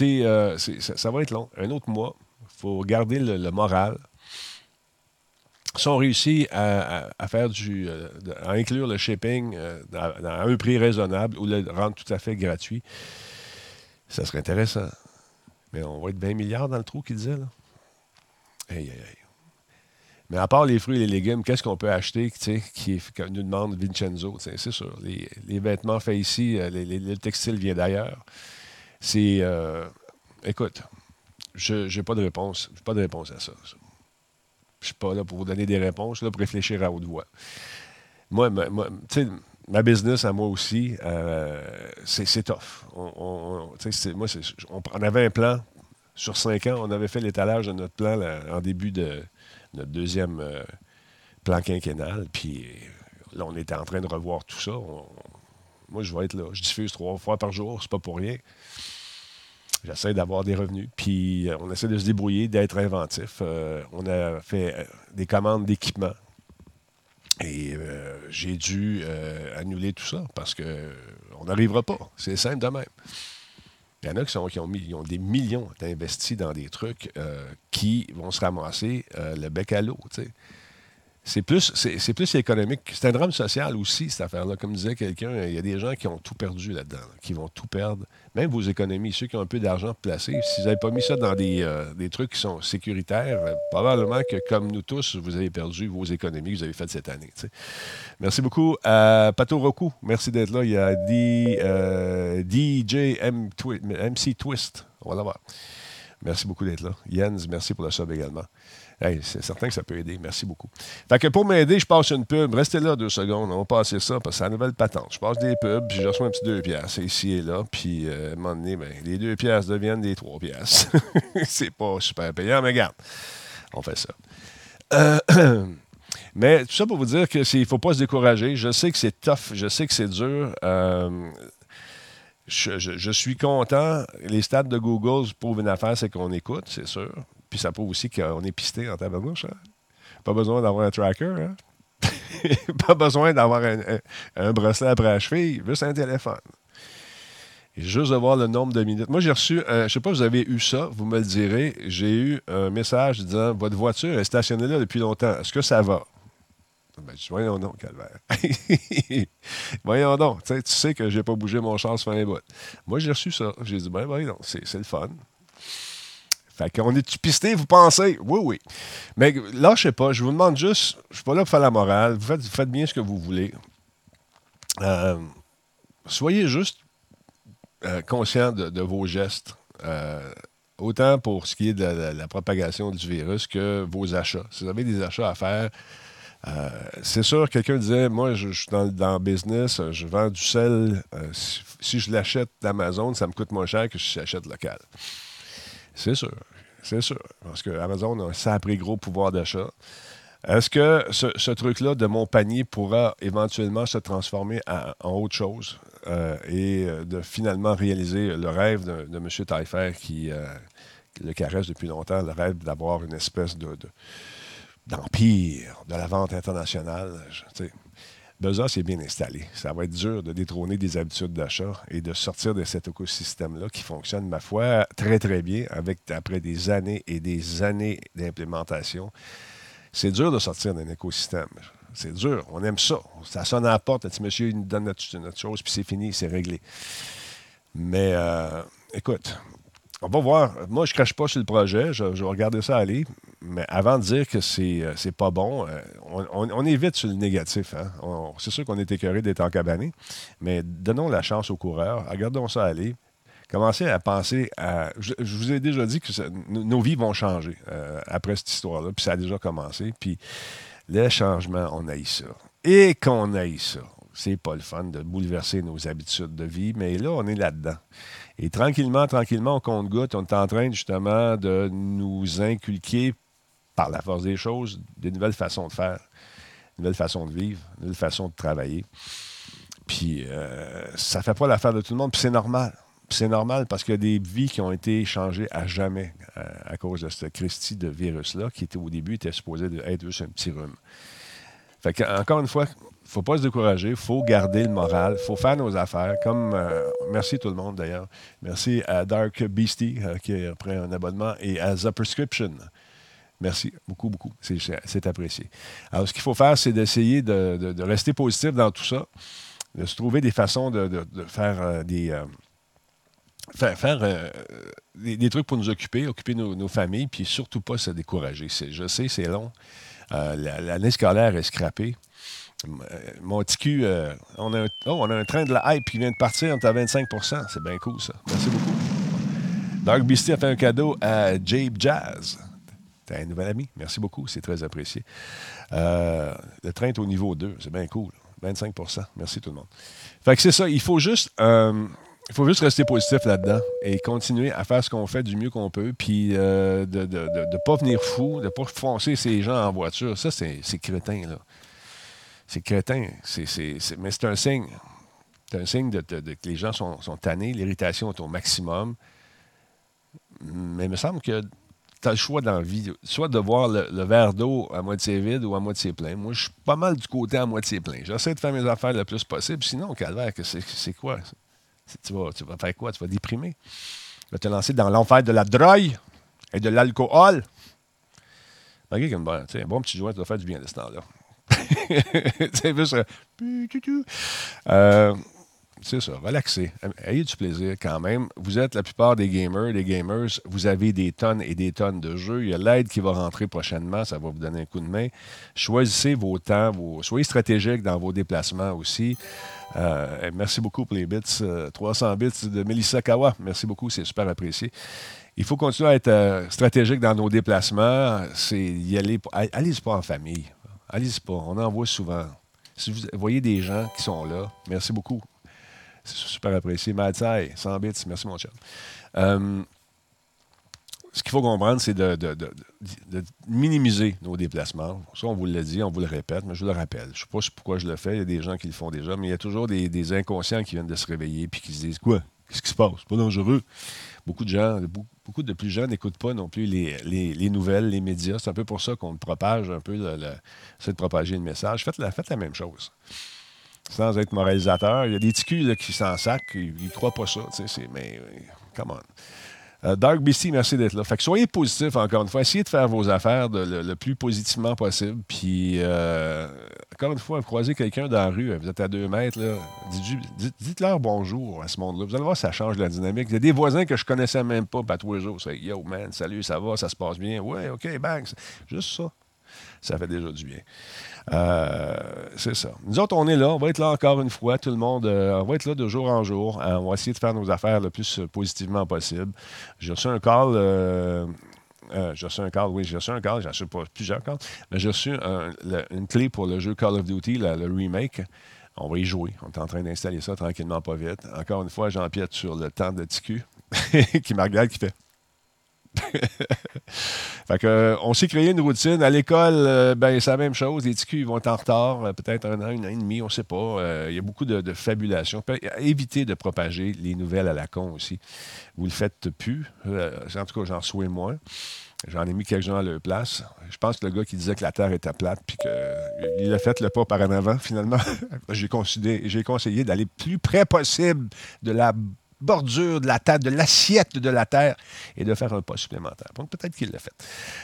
S2: Euh, ça, va être long. Un autre mois. Il faut garder le, moral. Si on réussit à, faire du. Euh, à inclure le shipping à, un prix raisonnable ou le rendre tout à fait gratuit, ça serait intéressant. Mais on va être 20 milliards dans le trou qu'il disait, là. Aïe, aïe, aïe. Mais à part les fruits et les légumes, qu'est-ce qu'on peut acheter qui nous demande Vincenzo? C'est sûr. Les, vêtements faits ici, euh, le textile vient d'ailleurs. C'est. Euh, écoute, je n'ai pas de réponse. J'ai pas de réponse à ça. Je suis pas là pour vous donner des réponses, je suis là pour réfléchir à haute voix. Moi, moi tu sais, ma business à moi aussi, euh, c'est tough. On, avait un plan sur cinq ans. On avait fait l'étalage de notre plan en début de notre deuxième euh, plan quinquennal. Puis là, on était en train de revoir tout ça. moi, je vais être là. Je diffuse trois fois par jour. C'est pas pour rien. J'essaie d'avoir des revenus. Puis euh, on essaie de se débrouiller, d'être inventif. on a fait des commandes d'équipement et euh, j'ai dû euh, annuler tout ça parce qu'on n'arrivera pas. C'est simple de même. Il y en a qui, ont des millions d'investis dans des trucs euh, qui vont se ramasser le bec à l'eau. C'est plus, c'est, plus économique. C'est un drame social aussi, cette affaire-là. Comme disait quelqu'un, il y a des gens qui ont tout perdu là-dedans, qui vont tout perdre. Même vos économies, ceux qui ont un peu d'argent placé, si vous n'avez pas mis ça dans des, euh, trucs qui sont sécuritaires, euh, probablement que, comme nous tous, vous avez perdu vos économies que vous avez faites cette année. Merci beaucoup à Pato Roku. Merci d'être là. Il y a DJ euh, MC Twist. On va l'avoir. Merci beaucoup d'être là. Jens, merci pour le sub également c'est certain que ça peut aider. Merci beaucoup. Fait que pour m'aider, je passe une pub. Restez là deux secondes. On va passer ça parce que c'est la nouvelle patente. Je passe des pubs, puis je reçois un petit deux piastres ici et là. Puis euh, à un moment donné, ben, les deux piastres deviennent des trois piastres. c'est pas super payant, mais regarde, on fait ça. Euh, mais tout ça pour vous dire qu'il ne faut pas se décourager. Je sais que c'est tough, je sais que c'est dur. Euh, je, suis content. Les stats de Google prouvent une affaire, c'est qu'on écoute, c'est sûr. Puis ça prouve aussi qu'on est pisté en tabarnouche. Hein? Pas besoin d'avoir un tracker. Hein? pas besoin d'avoir un, bracelet après la cheville, juste un téléphone. Et juste de voir le nombre de minutes. Moi, j'ai reçu, je ne sais pas si vous avez eu ça, vous me le direz. J'ai eu un message disant Votre voiture est stationnée là depuis longtemps. Est-ce que ça va? Ben, je dis, voyons donc, Calvaire. voyons donc. Tu sais que je n'ai pas bougé mon char sur un bout. Moi, j'ai reçu ça. J'ai dit, ben, voyons, c'est le fun. Fait qu'on est-tu pisté, vous pensez? Oui, oui. Mais là, je sais pas, je vous demande juste, je suis pas là pour faire la morale, vous faites, bien ce que vous voulez. Euh, soyez juste euh, conscient de, vos gestes, euh, autant pour ce qui est de la, propagation du virus que vos achats. Si vous avez des achats à faire, c'est sûr, quelqu'un disait, moi, je, suis dans, le business, je vends du sel. Si, si, je l'achète d'Amazon, ça me coûte moins cher que si je l'achète local. C'est sûr. C'est sûr. Parce que Amazon a un sacré gros pouvoir d'achat. Est-ce que ce, truc-là de mon panier pourra éventuellement se transformer en autre chose euh, et de finalement réaliser le rêve de, M. Taillefer qui euh, le caresse depuis longtemps, le rêve d'avoir une espèce de, d'empire de la vente internationale? Bezos est bien installé. Ça va être dur de détrôner des habitudes d'achat et de sortir de cet écosystème-là qui fonctionne, ma foi, très, très bien, avec après des années et des années d'implémentation. C'est dur de sortir d'un écosystème. C'est dur. On aime ça. Ça sonne à la porte. Monsieur, il nous donne notre, chose, puis c'est fini, c'est réglé. Mais euh, écoute, on va voir. Moi, je ne crache pas sur le projet. Je, vais regarder ça aller. Mais avant de dire que c'est, euh, c'est pas bon, euh, on, est vite sur le négatif. Hein. c'est sûr qu'on est écœuré d'être encabané. Mais donnons la chance aux coureurs. Regardons ça aller. Commencez à penser à. Je, vous ai déjà dit que nos vies vont changer après cette histoire-là. Puis ça a déjà commencé. Puis le changement, on haït ça. Et qu'on haït ça. C'est pas le fun de bouleverser nos habitudes de vie, mais là, on est là-dedans. Et tranquillement, tranquillement, on compte goutte, on est en train justement de nous inculquer, par la force des choses, des nouvelles façons de faire, de nouvelles façons de vivre, de nouvelles façons de travailler. Puis euh, ça fait pas l'affaire de tout le monde, puis c'est normal. c'est normal parce qu'il y a des vies qui ont été changées à jamais euh, à cause de ce Christie de virus-là, qui était au début était supposé être juste un petit rhume. Fait encore une fois, faut pas se décourager, faut garder le moral, faut faire nos affaires. Comme euh, merci tout le monde d'ailleurs. Merci à Dark Beastie euh, qui a pris un abonnement et à The Prescription. Merci beaucoup, beaucoup. C'est apprécié. Alors, ce qu'il faut faire, c'est d'essayer de, rester positif dans tout ça, de se trouver des façons de, faire des. faire, des, trucs pour nous occuper, occuper nos, familles, puis surtout pas se décourager. Je sais, c'est long. L'année scolaire est scrappée. Euh, mon TQ, euh, on, a un, oh, on a un train de la hype qui vient de partir, on est à 25% C'est bien cool, ça. Merci beaucoup. Dark Beastie a fait un cadeau à Jabe Jazz. T'es un nouvel ami. Merci beaucoup, c'est très apprécié. Euh, le train est au niveau 2, c'est bien cool. 25% Merci tout le monde. Fait que c'est ça, il faut juste... il faut juste rester positif là-dedans et continuer à faire ce qu'on fait du mieux qu'on peut, puis de ne pas venir fou, de ne pas foncer ces gens en voiture. Ça, c'est crétin, là c'est crétin. mais c'est un signe. C'est un signe que les gens sont, tannés, l'irritation est au maximum. Mais il me semble que tu as le choix dans la vie, soit de voir le, verre d'eau à moitié vide ou à moitié plein. Moi, je suis pas mal du côté à moitié plein. J'essaie de faire mes affaires le plus possible. Sinon, calvaire, c'est quoi? Tu vas, tu vas faire quoi? Tu vas déprimer? Tu vas te lancer dans l'enfer de la drogue et de l'alcool. Malgré un bon petit joint, tu vas faire du bien de ce temps-là. Euh, c'est ça, relaxez. Ayez du plaisir quand même. Vous êtes la plupart des gamers, des gamers, vous avez des tonnes et des tonnes de jeux. Il y a l'aide qui va rentrer prochainement, ça va vous donner un coup de main. Choisissez vos temps, soyez stratégique dans vos déplacements aussi. Euh, merci beaucoup pour les bits. 300 euh, bits de Melissa Kawa. Merci beaucoup, c'est super apprécié. Il faut continuer à être stratégique dans nos déplacements. C'est y aller, allez pas en famille. Allez-y pas. On en voit souvent. Si vous voyez des gens qui sont là, merci beaucoup. C'est super apprécié. Matsai, 100 bits, merci mon chat. Euh, ce qu'il faut comprendre, c'est de, minimiser nos déplacements. Ça, on vous l'a dit, on vous le répète, mais je vous le rappelle. Je ne sais pas pourquoi je le fais. Il y a des gens qui le font déjà, mais il y a toujours des, inconscients qui viennent de se réveiller et qui se disent Quoi? Qu'est-ce qui se passe? C'est pas dangereux. Beaucoup de gens, beaucoup de plus jeunes n'écoutent pas non plus les, nouvelles, les médias. C'est un peu pour ça qu'on propage un peu, le, de propager le message. Faites la, faites la même chose. Sans être moralisateur, il y a des ticus qui s'en sacent, ils ne croient pas ça. Mais, come on. Euh, Dark BC, merci d'être là. Fait que soyez positif encore une fois. Essayez de faire vos affaires le, plus positivement possible. Puis, euh, encore une fois, croisez quelqu'un dans la rue, vous êtes à deux mètres, dites-leur bonjour à ce monde-là. Vous allez voir, ça change la dynamique. Il y a des voisins que je connaissais même pas, pas tous les jours. C'est Yo, man, salut, ça va, ça se passe bien. Ouais, OK, bang. Juste ça. Ça fait déjà du bien. Euh, c'est ça. Nous autres, on est là. On va être là encore une fois. Tout le monde, euh, on va être là de jour en jour. Euh, on va essayer de faire nos affaires le plus positivement possible. J'ai reçu un call. j'ai reçu un call, oui, j'ai reçu un call, j'ai reçu pas plusieurs calls, mais j'ai reçu une clé pour le jeu Call of Duty, le remake. On va y jouer. On est en train d'installer ça tranquillement, pas vite. Encore une fois, j'empiète sur le temps de TQ qui me qui fait fait que, euh, on s'est créé une routine. À l'école, euh, ben, c'est la même chose. Les TQ vont être en retard, euh, peut-être un an, un an et demi, on ne sait pas. Il y a beaucoup de, fabulation. Évitez de propager les nouvelles à la con aussi. Vous le faites plus. en tout cas, j'en souhaite moins. J'en ai mis quelques-uns à leur place. Je pense que le gars qui disait que la Terre était plate, puis qu'il a fait le pas par en avant, finalement, j'ai conseillé, conseillé d'aller plus près possible de la bordure de la terre, de l'assiette de la terre, et de faire un pas supplémentaire. Donc, peut-être qu'il l'a fait.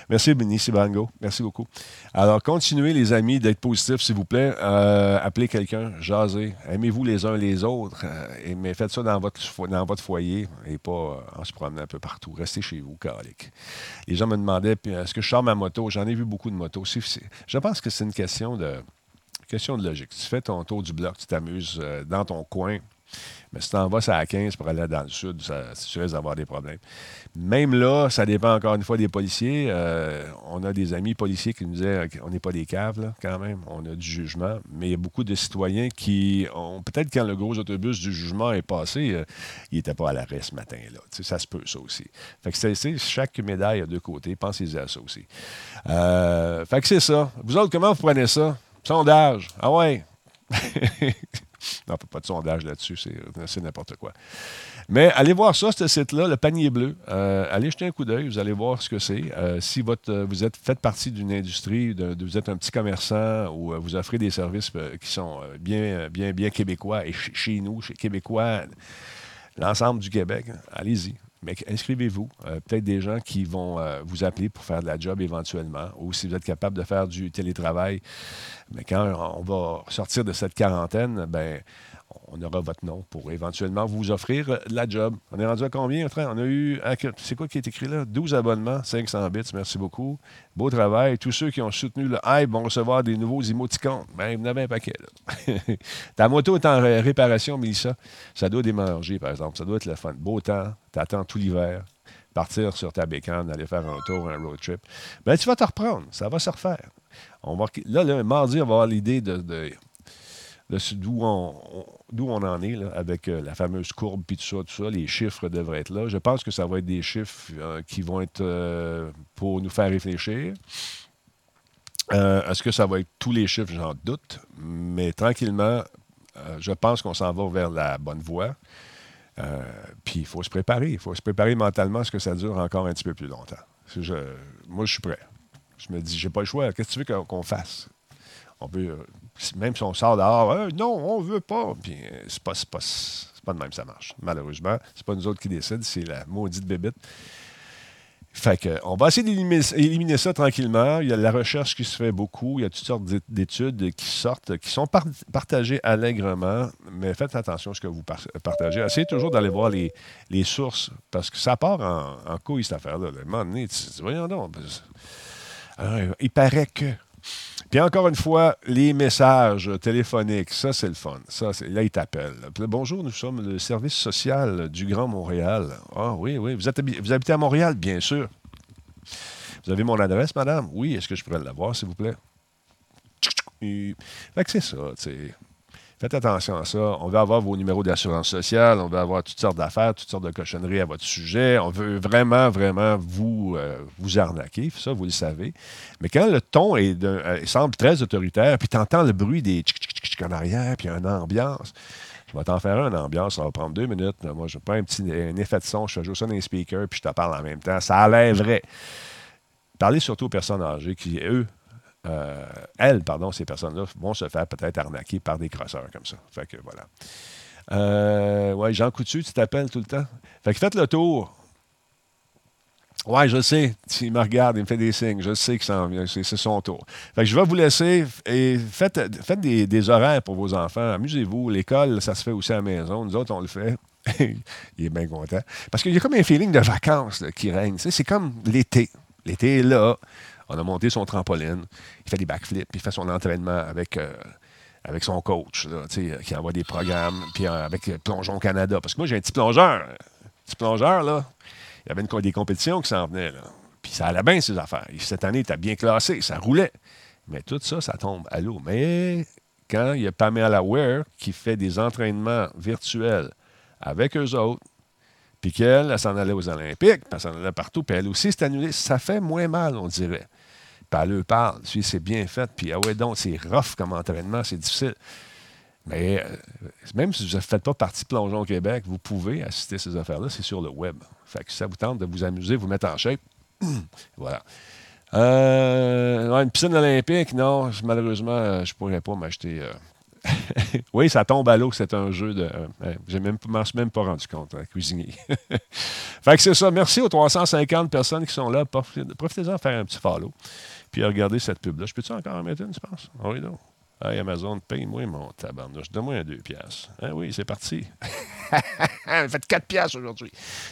S2: Merci, Benny Sibango. Merci beaucoup. Alors, continuez, les amis, d'être positifs, s'il vous plaît. Euh, appelez quelqu'un, jasez. Aimez-vous les uns les autres, euh, mais faites ça dans votre, dans votre foyer et pas euh, en se promenant un peu partout. Restez chez vous, calique. Les gens me demandaient, est-ce que je sors ma moto? J'en ai vu beaucoup de motos. Je pense que c'est une question de, question de logique. Tu fais ton tour du bloc, tu t'amuses dans ton coin, mais si tu en vas à 15 pour aller dans le sud, ça, tu d'avoir des problèmes. Même là, ça dépend encore une fois des policiers. Euh, on a des amis policiers qui nous disaient qu'on n'est pas des caves, quand même. On a du jugement. Mais il y a beaucoup de citoyens qui ont. Peut-être quand le gros autobus du jugement est passé, euh, il pas à l'arrêt ce matin-là. ça se peut, ça aussi. Fait que c'est, chaque médaille a deux côtés. Pensez-y à ça aussi. Euh, fait que c'est ça. Vous autres, comment vous prenez ça? Sondage. Ah ouais. Non, pas de sondage là-dessus, c'est n'importe quoi. Mais allez voir ça, ce site-là, le panier bleu. Euh, allez jeter un coup d'œil, vous allez voir ce que c'est. Euh, si vous êtes faites partie d'une industrie, vous êtes un petit commerçant ou euh, vous offrez des services qui sont bien, bien, bien québécois et chez nous, chez Québécois, l'ensemble du Québec, allez-y. Mais inscrivez-vous. Peut-être des gens qui vont vous appeler pour faire de la job éventuellement, ou si vous êtes capable de faire du télétravail. Mais quand on va sortir de cette quarantaine, ben on aura votre nom pour éventuellement vous offrir la job. On est rendu à combien, On a eu, c'est quoi qui est écrit là? 12 abonnements, 500 bits, merci beaucoup. Beau travail. Tous ceux qui ont soutenu le hype vont recevoir des nouveaux émoticônes. Ben, vous en avez un paquet, là. Ta moto est en réparation, Mélissa. Ça doit démanger, par exemple. Ça doit être le fun. Beau temps, t'attends tout l'hiver partir sur ta bécane, aller faire un tour, un road trip, ben, tu vas te reprendre. Ça va se refaire. On va, là, le mardi, on va avoir l'idée de, d'où on, on, en est avec euh, la fameuse courbe puis tout ça, tout ça. Les chiffres devraient être là. Je pense que ça va être des chiffres euh, qui vont être euh, pour nous faire réfléchir. Est-ce que ça va être tous les chiffres? J'en doute. Mais tranquillement, je pense qu'on s'en va vers la bonne voie. puis il faut se préparer. Il faut se préparer mentalement à ce que ça dure encore un petit peu plus longtemps. moi, je suis prêt. Je me dis, j'ai pas le choix. Qu'est-ce que tu veux qu'on fasse? On peut même si on sort dehors, non, on veut pas. Puis euh, c'est pas, pas, de même ça marche. Malheureusement, c'est pas nous autres qui décident, c'est la maudite bébite. Fait que, on va essayer d'éliminer ça tranquillement. Il y a la recherche qui se fait beaucoup. Il y a toutes sortes d'études qui sortent, qui sont partagées allègrement. Mais faites attention à ce que vous partagez. Essayez toujours d'aller voir les, sources parce que ça part en, en couille, cette affaire-là. Un moment donné, voyons donc. Euh, il paraît que. Puis encore une fois, les messages téléphoniques, ça, c'est le fun. Ça, là, ils t'appellent. Bonjour, nous sommes le service social du Grand Montréal. Ah oui, oui. Vous, vous habitez à Montréal, bien sûr. Vous avez mon adresse, madame? Oui, est-ce que je pourrais l'avoir, s'il vous plaît? Fait que c'est ça, tu sais. Faites attention à ça. On veut avoir vos numéros d'assurance sociale, on veut avoir toutes sortes d'affaires, toutes sortes de cochonneries à votre sujet. On veut vraiment, vraiment vous, euh, vous arnaquer. Ça, vous le savez. Mais quand le ton est euh, semble très autoritaire, puis tu entends le bruit des tchic tchic tchic en arrière, puis une ambiance. Je vais t'en faire une ambiance, ça va prendre deux minutes. Moi, je prends un petit un effet de son, je joue ça dans les speakers, puis je te parle en même temps. Ça a l'air vrai. Parlez surtout aux personnes âgées qui, eux, euh, elles, pardon, ces personnes-là vont se faire peut-être arnaquer par des crosseurs comme ça. Fait que voilà. Euh, ouais, Jean Coutu, tu t'appelles tout le temps? Fait que faites le tour. Ouais, je sais. Il me regarde, il me fait des signes. Je sais que c'est son tour. Fait que je vais vous laisser et faites, faites des, horaires pour vos enfants. Amusez-vous. L'école, ça se fait aussi à la maison. Nous autres, on le fait. il est bien content. Parce qu'il y a comme un feeling de vacances qui règne. C'est comme l'été. L'été est là. On a monté son trampoline. Il fait des backflips, il fait son entraînement avec, euh, son coach, qui envoie des programmes, puis euh, avec Plongeon Canada. Parce que moi, j'ai un petit plongeur. Petit plongeur, là. Il y avait des compétitions qui s'en venaient, là. Puis ça allait bien, ces affaires. cette année, il était bien classé, ça roulait. Mais tout ça, ça tombe à l'eau. Mais quand il y a Pamela Ware qui fait des entraînements virtuels avec eux autres, puis qu'elle, elle, s'en allait aux Olympiques, puis elle s'en allait partout, puis elle aussi s'est annulée, ça fait moins mal, on dirait. Puis elle parle. C'est bien fait. Puis, ah ouais, donc, c'est rough comme entraînement, c'est difficile. Mais euh, même si vous ne faites pas partie de Plongeon Québec, vous pouvez assister à ces affaires-là, c'est sur le web. Fait que ça vous tente de vous amuser, vous mettre en shape, voilà. Euh, une piscine olympique, non, malheureusement, euh, je ne pourrais pas m'acheter oui, ça tombe à l'eau, c'est un jeu de. Je ne m'en suis même pas rendu compte, hein, cuisinier. fait que c'est ça. Merci aux 350 personnes qui sont là. Profitez-en de faire un petit follow. Puis regardez cette pub-là. Je peux-tu encore en mettre une, tu penses? Ah oui, non. Hey, Amazon, paye-moi mon tabarnouche. Donne-moi un 2 piastres. Ah oui, c'est parti. Faites 4 piastres aujourd'hui.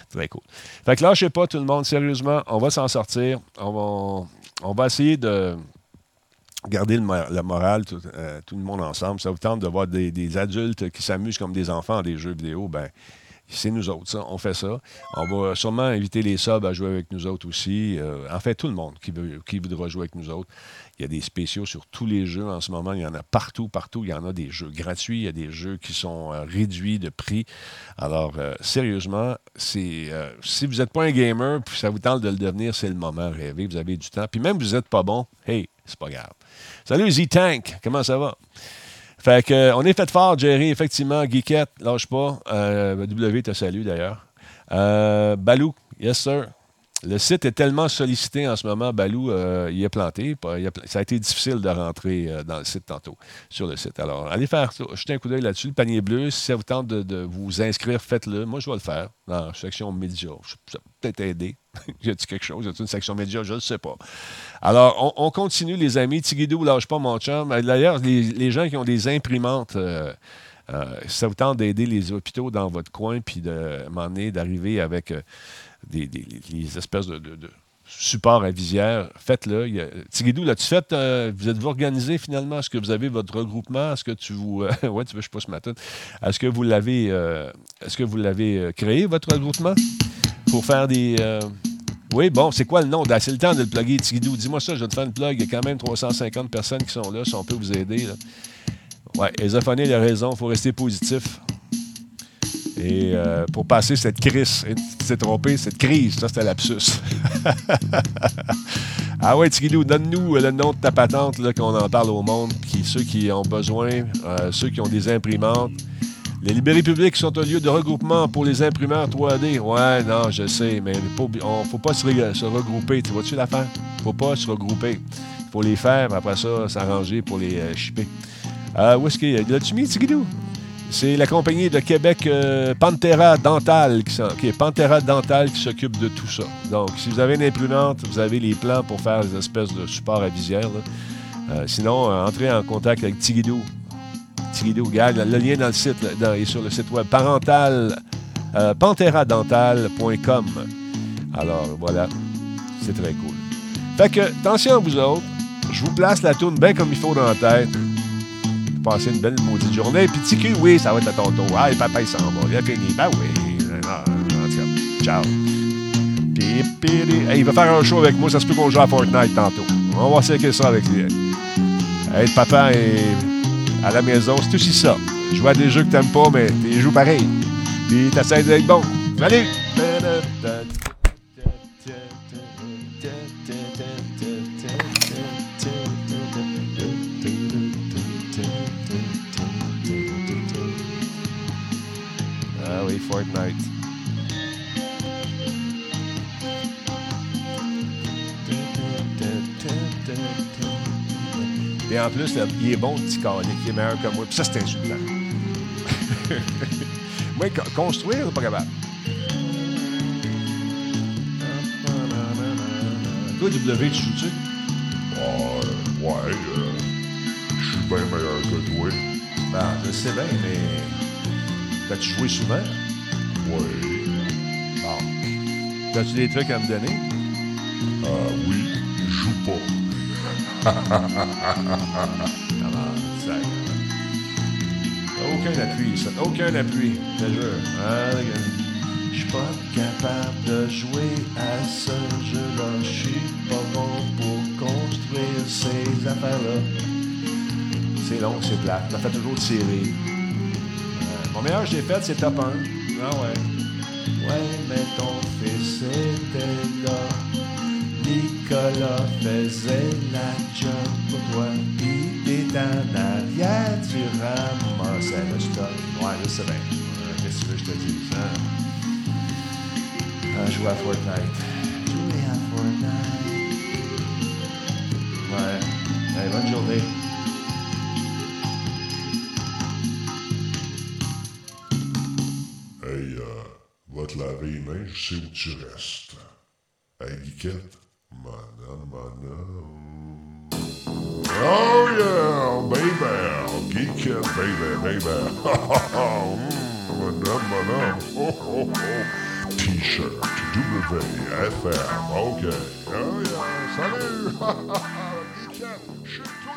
S2: Très cool. Fait que là, je sais pas, tout le monde, sérieusement, on va s'en sortir. On va, on va essayer de garder le, moral, euh, tout, le monde ensemble. Ça vous tente de voir des, adultes qui s'amusent comme des enfants à des jeux vidéo, ben c'est nous autres, ça. On fait ça. On va sûrement inviter les subs à jouer avec nous autres aussi. Euh, en fait, tout le monde qui, veut, qui voudra jouer avec nous autres. Il y a des spéciaux sur tous les jeux en ce moment. Il y en a partout, partout. Il y en a des jeux gratuits. Il y a des jeux qui sont euh, réduits de prix. Alors, sérieusement, c'est si vous n'êtes pas un gamer, puis ça vous tente de le devenir, c'est le moment rêver. Vous avez du temps. Puis même si vous n'êtes pas bon, hey, c'est pas grave. Salut Z-Tank, comment ça va? Fait que, euh, on est fait fort, Jerry, effectivement. Geekette, lâche pas. Euh, w te salue d'ailleurs. Euh, Balou, yes sir. Le site est tellement sollicité en ce moment, Balou, euh, il est planté. ça a été difficile de rentrer euh, dans le site tantôt, sur le site. Alors, allez faire jeter un coup d'œil là-dessus. Le panier bleu, si ça vous tente de, vous inscrire, faites-le. Moi, je vais le faire dans la section médias. Ça peut être aider. y a-t-il quelque chose? A une section médias? Je ne sais pas. Alors, on, continue, les amis. Tigidou, lâche pas mon chum. D'ailleurs, les, gens qui ont des imprimantes. Euh, ça vous tente d'aider les hôpitaux dans votre coin, puis de m'emmener, d'arriver avec des, espèces de, supports à visière, faites-le. Tigidou, là-tu fait, euh, vous êtes-vous organisé finalement? Est-ce que vous avez votre regroupement? Est-ce que tu vous. Euh, ouais, tu veux, je sais pas ce matin. Est-ce que vous l'avez euh, est-ce que vous l'avez créé, votre regroupement? Pour faire des. Oui, bon, c'est quoi le nom? C'est le temps de le plugger, Tigidou. Dis-moi ça, je vais te faire une plug. Il y a quand même 350 personnes qui sont là, si on peut vous aider. Là. Ouais, il a raison, il faut rester positif. Et euh, pour passer cette crise, t'es trompé, cette crise, ça c'était lapsus. ah ouais, Tigidou, donne-nous le nom de ta patente, qu'on en parle au monde, qui, ceux qui ont besoin, euh, ceux qui ont des imprimantes. Les librairies publiques sont un lieu de regroupement pour les imprimeurs 3D. Ouais, non, je sais, mais il ne faut pas se, regrouper. Tu vois-tu l'affaire? faut pas se regrouper. Il faut les faire, après ça, s'arranger pour les euh, shipper. où est-ce qu'il y a? L'as-tu mis, Tigidou? C'est la compagnie de Québec euh, Pantera Dental qui, Dental qui s'occupe de tout ça. Donc, si vous avez une imprimante, vous avez les plans pour faire des espèces de supports à visière. Euh, sinon, euh, entrez en contact avec Tigidou. Tigidou, regarde, le lien dans le site, est sur le site web parental, panteradental.com. Alors, voilà, c'est très cool. Fait que, attention à vous autres, je vous place la tourne bien comme il faut dans la tête passer une belle maudite journée. Puis Tiki, oui, ça va être à ton tour. Ah, papa, il s'en va. Il a fini. Ben oui. Ciao. Hey, il va faire un show avec moi. Ça se peut qu'on joue à Fortnite tantôt. On va essayer ça avec lui. Hey, papa est à la maison. C'est aussi ça. Jouer à des jeux que t'aimes pas, mais tu joues pareil. Puis t'essaies d'être bon. Salut! Et en plus, il est bon, le petit calique, il est meilleur que moi. Puis ça, c'est insultant. moi, construire, pas capable? Toi, W, tu joues-tu?
S14: Ouais, ouais, euh, je suis bien meilleur que toi.
S2: Ben, je sais bien, mais T'as-tu joué souvent?
S14: Oui.
S2: Bon. T'as-tu des trucs à me donner?
S14: Ah oui, je joue pas.
S2: Aucun appui, ça. Aucun appui. Je te jure. Ah, je suis pas capable de jouer à ce jeu-là. Je suis pas bon pour construire ces affaires-là. C'est long, c'est plat. Ça fait toujours tirer. Mon meilleur que j'ai fait, c'est top 1. Ah ouais. Ouais, mais ton fils était là gars-là faisait la job pour toi. Pis t'es en arrière, tu ramassais le stock. Ouais, je sais bien. Euh, qu'est-ce que je te dis? Hein? Ah, ah jouer à Fortnite. Jouer à Fortnite. Ouais. Allez, bonne journée.
S14: Hey, euh, va te laver les mains, je sais où tu restes. Hey, Guiquette, Oh yeah, baby, Geekette, baby, baby. mm, madame, madame. Oh, oh, oh. T-shirt, WFM, ok. Oh yeah, salut. Geekette, je suis tout